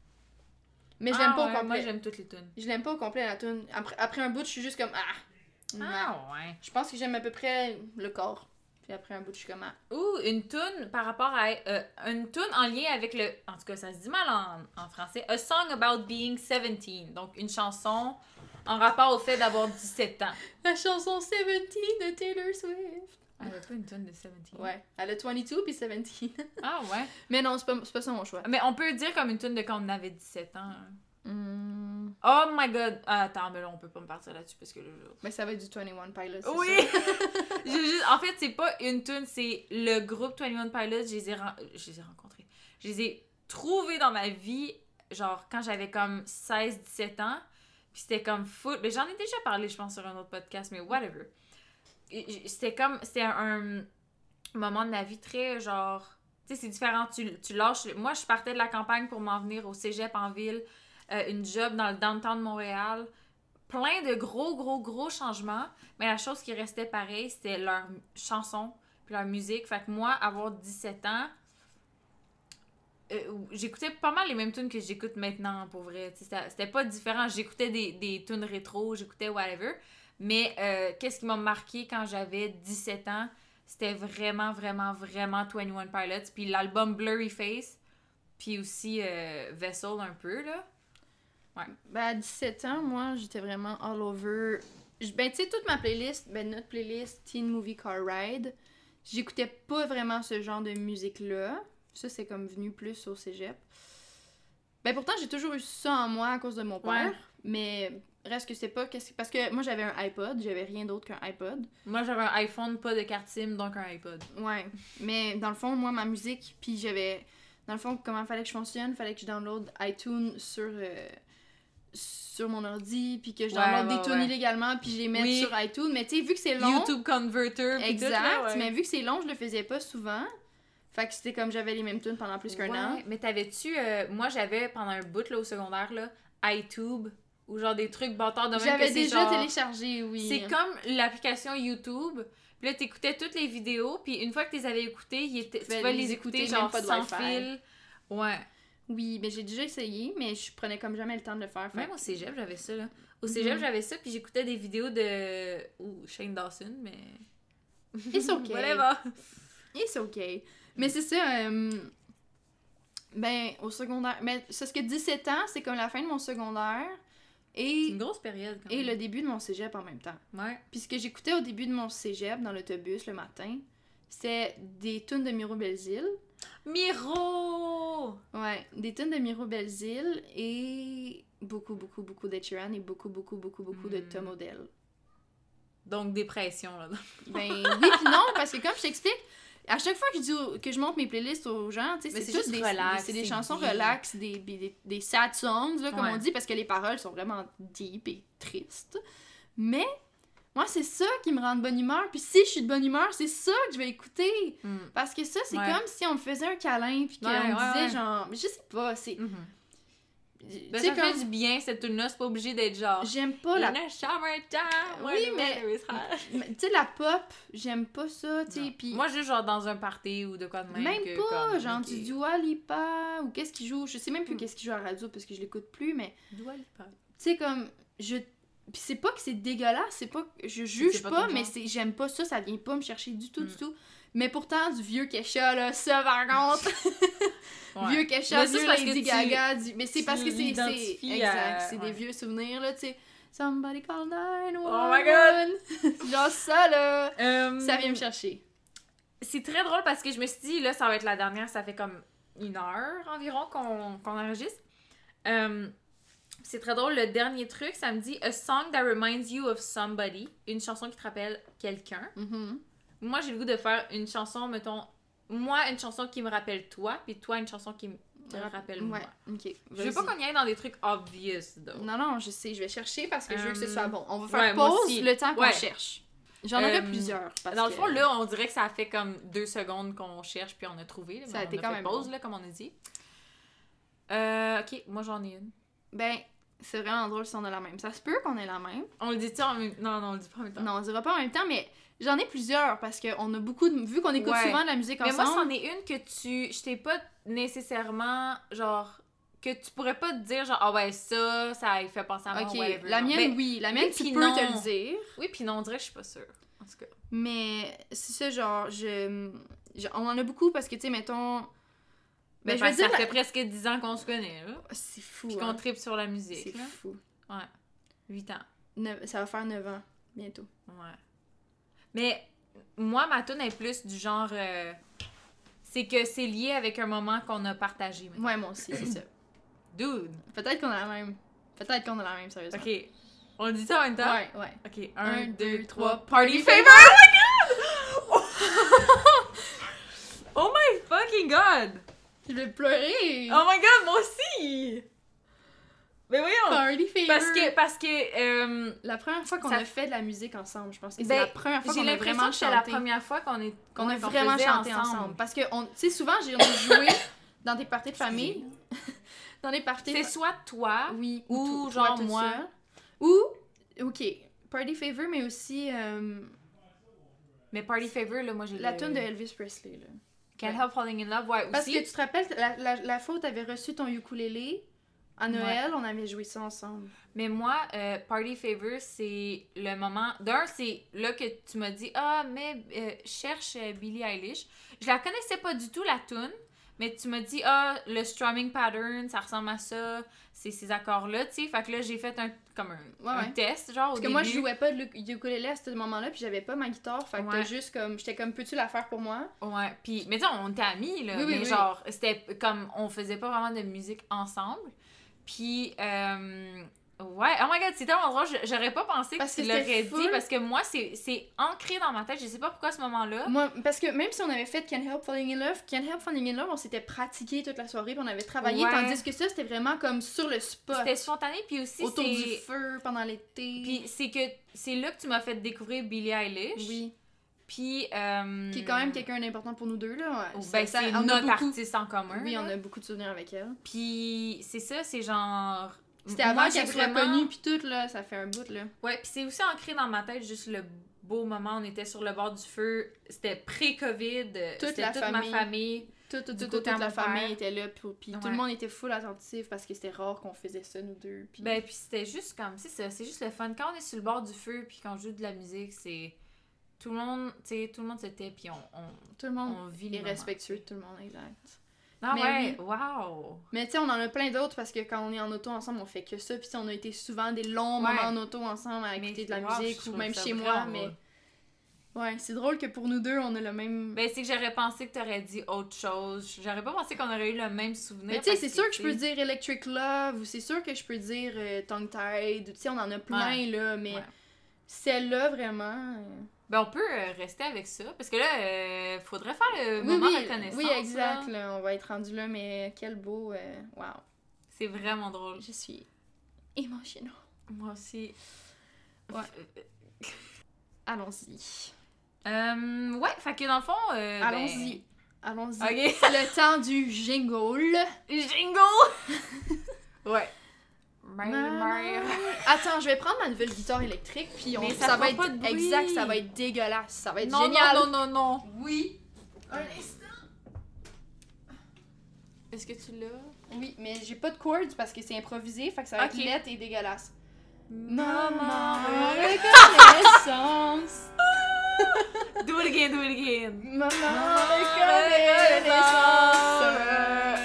Mais je l'aime Ah pas ouais, au Moi complet. j'aime toutes les tunes. Je l'aime pas au complet la tune. Après, après un bout, je suis juste comme ah. Non. ouais. Je pense que j'aime à peu près le corps. Puis après un bout, je suis comme ah. Ou une tune par rapport à euh, une tune en lien avec le en tout cas ça se dit mal en, en français a song about being 17 donc une chanson en rapport au fait d'avoir 17 ans. La chanson 17 de Taylor Swift. Elle avait pas une tune de 17. Ouais, elle a 22 puis 17. Ah ouais. Mais non, c'est pas, pas ça mon choix. Mais on peut dire comme une tune de quand on avait 17 ans. hein. Hmm. Oh my god. Ah, attends, mais là on peut pas me partir là-dessus parce que là, Mais ça va être du 21 Pilots. Oui! juste- en fait, c'est pas une tune, c'est le groupe 21 Pilots. Je les ai, ren- je les ai rencontrés. Je les ai trouvés dans ma vie, genre quand j'avais comme 16-17 ans. Puis c'était comme fou. Mais j'en ai déjà parlé, je pense, sur un autre podcast, mais whatever. C'était comme. C'était un, moment de ma vie très genre. Tu sais, c'est différent. Tu, tu lâches. Moi, je partais de la campagne pour m'en venir au cégep en ville, euh, une job dans le downtown de Montréal plein de gros, gros, gros changements. Mais la chose qui restait pareil, c'était leur chanson puis leur musique. Fait que moi, avoir 17 ans, euh, j'écoutais pas mal les mêmes tunes que j'écoute maintenant, pour vrai. C'était pas différent. J'écoutais des, des tunes rétro, j'écoutais whatever. Mais euh, qu'est-ce qui m'a marqué quand j'avais 17 ans? C'était vraiment, vraiment, vraiment 21 Pilots. Puis l'album Blurry Face. Puis aussi euh, Vessel un peu, là. Ben, à 17 ans, moi, j'étais vraiment all over. Ben, tu sais, toute ma playlist, ben, notre playlist Teen Movie Car Ride, j'écoutais pas vraiment ce genre de musique-là. Ça, c'est comme venu plus au cégep. Ben, pourtant, j'ai toujours eu ça en moi à cause de mon père. Ouais. Mais reste que c'est pas. qu'est-ce- Parce que moi, j'avais un iPod, j'avais rien d'autre qu'un iPod. Moi, j'avais un iPhone, pas de carte SIM, donc un iPod. Ouais. Mais dans le fond, moi, ma musique, puis j'avais. Dans le fond, comment fallait que je fonctionne Fallait que je download iTunes sur. euh, sur mon ordi, puis que je download ouais, des tunes ouais. illégalement, puis je les mette Oui. sur iTunes. Mais tu sais, vu que c'est long. YouTube Converter. Exact, tout, mais vu que c'est long, je le faisais pas souvent. Fait que c'était comme j'avais les mêmes tunes pendant plus qu'un an. Mais t'avais-tu. euh, moi, j'avais pendant un bout là, au secondaire, là, iTube, ou genre des trucs bâtards de même. J'avais déjà genre- téléchargé, oui. C'est comme l'application YouTube. Puis là, t'écoutais toutes les vidéos, puis une fois que tu les avais écoutées, tu pouvais les les écouter, genre pas de sans fil. Ouais. Oui, mais j'ai déjà essayé, mais je prenais comme jamais le temps de le faire. fait Même au cégep, j'avais ça, là. Au cégep, Mhm. j'avais ça, puis j'écoutais des vidéos de. Ou Shane Dawson, mais. It's okay. Whatever. It's okay. Mais c'est ça, euh, ben, au secondaire. Mais c'est ce que 17 ans, c'est comme la fin de mon secondaire et, une grosse période, quand et le début de mon cégep en même temps. Ouais. Puis ce que j'écoutais au début de mon cégep, dans l'autobus le matin, c'était des tunes de Miro Belzile. Miro! Ouais, des tunes de Miro Belzile et beaucoup, beaucoup, beaucoup d'Ed Sheeran et beaucoup, beaucoup, beaucoup, beaucoup de Hmm. Tom Odell. Donc, dépression, là. Ben oui puis non, parce que comme je t'explique, à chaque fois que je, dis que je montre mes playlists aux gens, tu sais, Mais c'est juste des, relax, c'est des chansons bien. relax, des, des, des sad songs, là, comme Ouais. on dit, parce que les paroles sont vraiment deep et tristes. Mais moi, c'est ça qui me rend de bonne humeur. Puis si je suis de bonne humeur, c'est ça que je vais écouter. Mm. Parce que ça, c'est Ouais. comme si on me faisait un câlin, puis qu'on Ouais, disait genre, je sais pas, c'est. Mhm. Tu Ben, sais, ça fait comme. du bien, cette tune-là. C'est pas obligé d'être genre. J'aime pas la summertime, Oui, mais- Tu sais, la pop, j'aime pas ça, tu sais. Puis Moi, juste genre dans un party ou de quoi de même. même que, pas, comme, genre du Dua Lipa ou qu'est-ce qu'il joue. Je sais même plus Hmm. qu'est-ce qu'il joue à la radio parce que je l'écoute plus, mais Dua Lipa. tu sais, comme je Puis c'est pas que c'est dégueulasse, c'est pas que je juge pas mais c'est j'aime pas ça, ça vient pas me chercher du tout, du Mm. tout. Mais pourtant, du vieux Kesha, là, ça par contre. Ouais. Vieux Kesha, Mais vieux parce que Lady tu- Gaga. du- Mais c'est tu parce que c'est. c'est- l'identifies Exact, à- c'est ouais. des vieux souvenirs, là, tu sais. Somebody call 911. Oh my God! Genre ça, là. Euh, Ça vient me chercher. C'est très drôle parce que je me suis dit, là, ça va être la dernière, ça fait comme une heure environ qu'on qu'on enregistre. Euh, c'est très drôle, le dernier truc, ça me dit A song that reminds you of somebody. Une chanson qui te rappelle quelqu'un. Mhm. Moi, j'ai le goût de faire une chanson, mettons, moi, une chanson qui me rappelle toi, puis toi, une chanson qui me te rappelle moi. Ouais, ok. Je veux pas qu'on y aille dans des trucs obvious, though. Non, non, je sais, je vais chercher parce que je veux que ce Euh, soit bon. On va faire ouais, pause le temps qu'on Ouais. cherche. J'en aurais Euh, plusieurs. Parce Dans le que- fond, là, on dirait que ça a fait comme deux secondes qu'on cherche, puis on a trouvé. là, Ça a on été quand fait même pause, là, comme on a dit. Euh, ok, moi j'en ai une. Ben, c'est vraiment drôle si on a la même. Ça se peut qu'on ait la même. On le dit-tu en même Non, non, on le dit pas en même temps. Non, on dira pas en même temps, mais j'en ai plusieurs parce qu'on a beaucoup de. Vu qu'on écoute Ouais. souvent de la musique Mais moi, ensemble. c'en est une que tu. Je t'ai pas nécessairement. Genre. Que tu pourrais pas te dire, genre, ah ouais, ça, ça il fait penser à moi. Ok, whatever, la mienne, Mais- oui. La mienne, oui, tu peux non. te le dire. Oui, puis non, on dirait que je suis pas sûre. En tout cas. Mais c'est ça, genre, je, je- On en a beaucoup parce que, tu sais, mettons. Mais je vais dire. ça fait presque 10 ans qu'on se connaît, là. C'est fou. Puis hein. qu'on tripe sur la musique, C'est fou. 8 ans. Ça va faire 9 ans, bientôt. Ouais. Mais moi, ma tune est plus du genre. euh, c'est que c'est lié avec un moment qu'on a partagé. Ouais, moi aussi, c'est ça. Dude! Peut-être qu'on a la même. Peut-être qu'on a la même, sérieusement. Ok. On le dit ça en même temps? Ouais, ouais. Ok. Un, 1, deux, 2, trois. 3. Party Favor! favor! Oh my fucking god! Je vais pleurer! Oh my god, moi aussi! Mais voyons! Party favor! Parce que, parce que, euh, La première fois qu'on Ça- a fait de la musique ensemble, je pense que c'est Ben, la première fois qu'on a l'impression vraiment que c'est la chanté. première fois qu'on est Qu'on a vraiment chanté ensemble. Parce que, on- tu sais, souvent, j'ai on a joué dans des parties de famille. dans des parties C'est soit toi, Oui, Ou genre toi moi. Ou, ok, Party Favor, mais aussi euh, mais Party Favor, là, moi j'ai la tune de Elvis Presley. Là. Can't Ouais. Help Falling in Love, ouais, Parce aussi. que tu te rappelles, la, la, la fois où t'avais reçu ton ukulélé, à Noël, on avait joué ça ensemble. Mais moi, euh, Party Favor, c'est le moment. D'un, c'est là que tu m'as dit Ah, mais euh, cherche euh, Billie Eilish. Je la connaissais pas du tout, la tune. Mais tu m'as dit Ah, le strumming pattern, ça ressemble à ça. C'est ces accords-là, tu sais. Fait que là, j'ai fait un, comme un, Ouais, un ouais. test, genre, au Parce que moi, je jouais pas de uk- ukulélé à ce moment-là, puis j'avais pas ma guitare. Fait que Ouais. juste comme, j'étais comme, peux-tu la faire pour moi? Ouais, puis, mais tu on était amis, là. Oui, oui, mais oui. genre, c'était comme, on faisait pas vraiment de musique ensemble. Puis, euh, ouais, oh my god, c'est tellement drôle. J'aurais pas pensé Parce que tu l'aurais dit, parce que moi, c'est ancré dans ma tête. Je sais pas pourquoi à ce moment-là. Moi, parce que même si on avait fait Can't Help Falling in Love, Can't Help Falling in Love, on s'était pratiqué toute la soirée, puis on avait travaillé, Ouais. tandis que ça, c'était vraiment comme sur le spot, C'était spontané, puis aussi, autour du feu, pendant l'été. Puis c'est que c'est là que tu m'as fait découvrir Billie Eilish. oui. Puis. euh, Qui est quand même quelqu'un d'important pour nous deux, là. oh, Ben, c'est notre beaucoup- artiste en commun. Oui, là. on a beaucoup de souvenirs avec elle. Puis c'est ça, c'est genre. C'était avant qu'elle soit connue, puis tout, là, ça fait un bout, là. Ouais, puis c'est aussi ancré dans ma tête juste le beau moment. On était sur le bord du feu. C'était pré-Covid. Toute C'était la toute famille. ma famille. Toute, toute, Du toute, toute la famille était là, puis, tout le monde était full attentif parce que c'était rare qu'on faisait ça, nous deux. Puis... Ben, puis c'était juste comme, c'est ça, c'est juste le fun. Quand on est sur le bord du feu, puis qu'on joue de la musique, c'est. Tout le monde, tu sais, tout le monde se tait, puis on, on, tout le monde on vit les respectueux de tout le monde, exact. Ah Mais ouais, wow! Mais tu sais, on en a plein d'autres parce que quand on est en auto ensemble, on fait que ça. Puis on a été souvent des longs Ouais. moments en auto ensemble à écouter de la wow, musique ou même chez moi. Mais ouais, c'est drôle que pour nous deux, on a le même. Ben, c'est que j'aurais pensé que t'aurais dit autre chose. J'aurais pas pensé qu'on aurait eu le même souvenir. Mais tu sais, c'est sûr que je peux dire Electric Love ou c'est sûr que je peux dire euh, Tongue Tied. Tu sais, on en a plein là, mais Ouais. celle-là vraiment. euh, Ben, on peut euh, rester avec ça. Parce que là, euh, faudrait faire le Oui, moment oui, reconnaissance. oui, exact. là. Là, on va être rendu là, mais quel beau. euh, wow, C'est vraiment drôle. je suis émotionnelle. Moi aussi. Ouais. Allons-y. Euh, ouais, fait que dans le fond. euh, ben, Allons-y. Allons-y. C'est le temps du jingle. Jingle! ouais. Attends, je vais prendre ma nouvelle guitare électrique, puis on... Mais ça, ça va être pas de bruit. exact, ça va être dégueulasse, ça va être Non, génial. non, non, non, non. Oui. Un instant. Est-ce que tu l'as? Oui, mais j'ai pas de chords parce que c'est improvisé, fait que ça va être lettre et dégueulasse. Maman. naissance. Do it again, do it again. Maman Maman reconnaissance.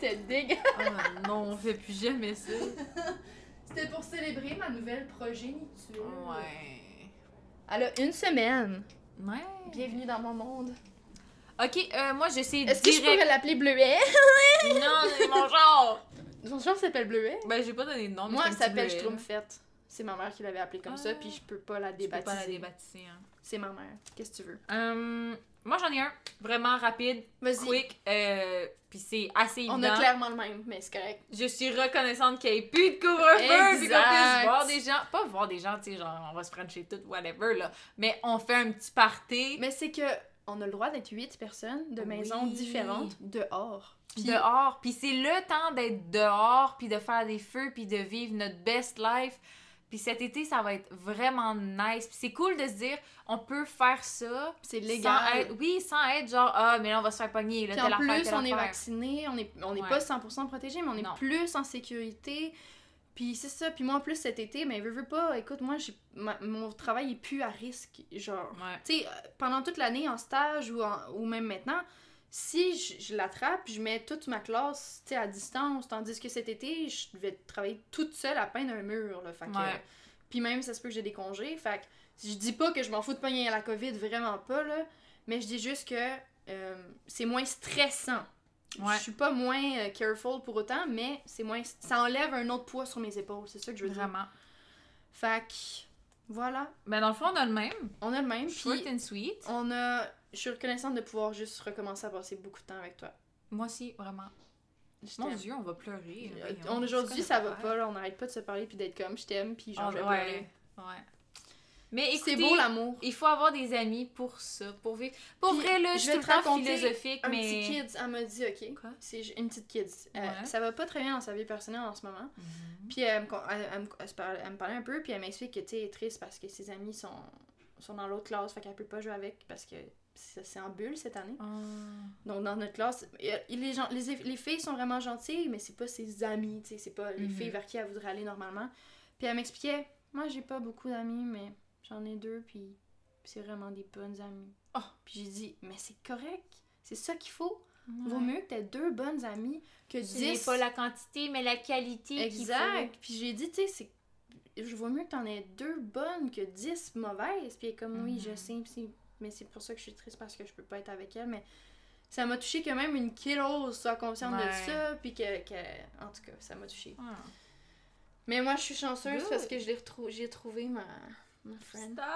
C'était dégueulasse. Oh non, on fait plus jamais ça. C'était pour célébrer ma nouvelle progéniture. Ouais. Elle a une semaine. Ouais. Bienvenue dans mon monde. Ok, euh, moi j'essaie Est-ce que je pourrais l'appeler Bleuet? Non, c'est mon genre. Son genre s'appelle Bleuet? Ben, j'ai pas donné de nom. mais Moi, elle s'appelle. Schtroumpfette. C'est ma mère qui l'avait appelée comme ça, Ah. puis je peux pas la Tu peux pas la débaptiser. débaptiser, hein. C'est ma mère. Qu'est-ce que tu veux? Euh, moi j'en ai un, vraiment rapide, Vas-y. quick, euh, puis c'est assez évident. On a clairement le même, mais c'est correct. Je suis reconnaissante qu'il n'y ait plus de couvre-feu, puis qu'on puisse voir des gens. Pas voir des gens, tu sais, genre on va se frencher tout, whatever, là. Mais on fait un petit party Mais c'est que on a le droit d'être huit personnes de maisons Oui. différentes dehors. Puis dehors. Puis c'est le temps d'être dehors, puis de faire des feux, puis de vivre notre best life. Puis cet été, ça va être vraiment nice. Puis c'est cool de se dire, on peut faire ça. c'est Sans légal. être, oui, sans être genre, ah, mais là, on va se faire pogner. Là, Puis en plus, on est vacciné, on est, on est Ouais. pas 100% protégé, mais on est Non. plus en sécurité. Puis c'est ça. Puis moi, en plus, cet été, mais veux, veux pas, écoute, moi, j'ai, ma- mon travail est plus à risque. Genre, Ouais. tu sais, euh, pendant toute l'année en stage ou, en- ou même maintenant, si je, je l'attrape, je mets toute ma classe, à distance. Tandis que cet été, je devais travailler toute seule à peine un mur, là. Fait que- Ouais. puis même, ça se peut que j'ai des congés. Fait que je dis pas que je m'en fous de pogner à la COVID, vraiment pas, là. Mais je dis juste que euh, c'est moins stressant. Ouais. Je suis pas moins euh, careful pour autant, mais c'est moins. Ça enlève un autre poids sur mes épaules, c'est ça que je veux dire. Vraiment. Fait que, voilà. Ben, dans le fond, on a le même. On a le même. Short and sweet. on a. Je suis reconnaissante de pouvoir juste recommencer à passer beaucoup de temps avec toi. Moi aussi, vraiment. Je Mon. Dieu, on va pleurer. Euh, voyons. on- Aujourd'hui, ça va pas, là, on arrête pas de se parler puis d'être comme je t'aime, puis genre Ah, je vais ouais. pleurer. Ouais. Mais C'est beau l'amour. il faut avoir des amis pour ça, pour vivre. Pour Puis, vrai, là, je suis tout le temps philosophique, Un mais... petit kid, elle m'a dit, ok. Quoi? C'est une petite kid. Euh, Ouais. Ça va pas très bien dans sa vie personnelle en ce moment. Mhm. Puis elle elle, elle elle me parlait un peu, puis elle m'explique que tu est triste parce que ses amis sont, sont dans l'autre classe, fait qu'elle peut pas jouer avec parce que c'est c'est en bulle cette année. Ah. Donc dans notre classe, les, gens, les, les filles sont vraiment gentilles, mais c'est pas ses amis, tu sais, c'est pas les Mhm. filles vers qui elle voudrait aller normalement. Puis elle m'expliquait, moi j'ai pas beaucoup d'amis, mais j'en ai deux, puis c'est vraiment des bonnes amies. Oh. Puis j'ai dit, mais c'est correct, c'est ça qu'il faut. Vaut Ouais. mieux que t'aies deux bonnes amies que Ce n'est dix. pas la quantité, mais la qualité Exact. Puis j'ai dit, tu sais, c'est. Je vois mieux que t'en aies deux bonnes que dix mauvaises. Puis elle est comme, oui, je Mhm. sais, puis c'est- mais c'est pour ça que je suis triste parce que je peux pas être avec elle. Mais ça m'a touché que même une kiddo soit consciente de ça. Puis que, que- En tout cas, ça m'a touché. Ah. Mais moi, je suis chanceuse Good. parce que je l'ai retrou- j'ai trouvé ma, ma friend. Stop!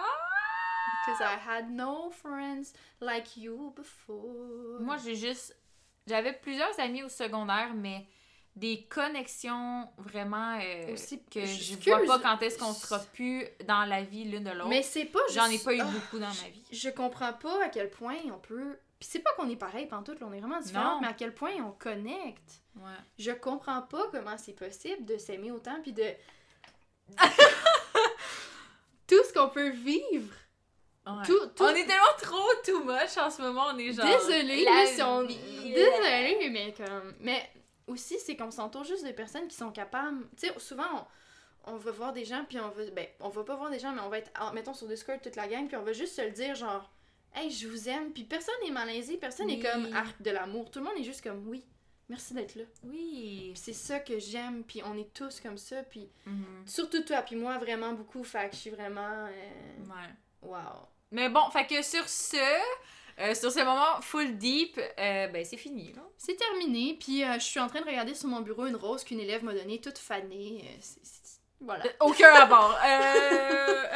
Because I had no friends like you before. Moi, j'ai juste... J'avais plusieurs amis au secondaire, mais des connexions vraiment euh, Aussi, que je vois pas quand est-ce qu'on sera plus dans la vie l'une de l'autre. Mais c'est pas J'en ai pas eu Ah, beaucoup dans ma vie. Je comprends pas à quel point on peut. Puis c'est pas qu'on est pareil pantoute, on est vraiment différents, mais à quel point on connecte. Ouais. Je comprends pas comment c'est possible de s'aimer autant puis de. Tout ce qu'on peut vivre. Ouais. Tout, tout... On est tellement trop too much en ce moment, on est genre... Désolée, la si on- Désolée, mais comme. Mais aussi, c'est qu'on s'entoure juste de personnes qui sont capables. Tu sais, souvent, on, on va voir des gens, puis on va. Ben, on va pas voir des gens, mais on va être, mettons, sur Discord toute la gang, puis on va juste se le dire, genre, hey, je vous aime, puis personne n'est malaisé, personne n'est Oui. comme arc de l'amour. Tout le monde est juste comme, oui, merci d'être là. Oui. C'est ça que j'aime, puis on est tous comme ça, puis Mhm. surtout toi, puis moi, vraiment beaucoup, fait que je suis vraiment. euh, Ouais. Wow. Mais bon, fait que sur ce, euh, sur ce moment full deep, euh, ben c'est fini. C'est terminé, puis euh, je suis en train de regarder sur mon bureau une rose qu'une élève m'a donnée, toute fanée. Voilà. Aucun rapport.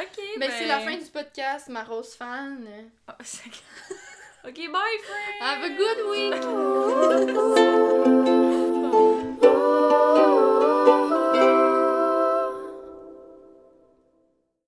Ok, ben... c'est la fin du podcast, ma rose fan. C'est- ok, bye, friend! Have a good week!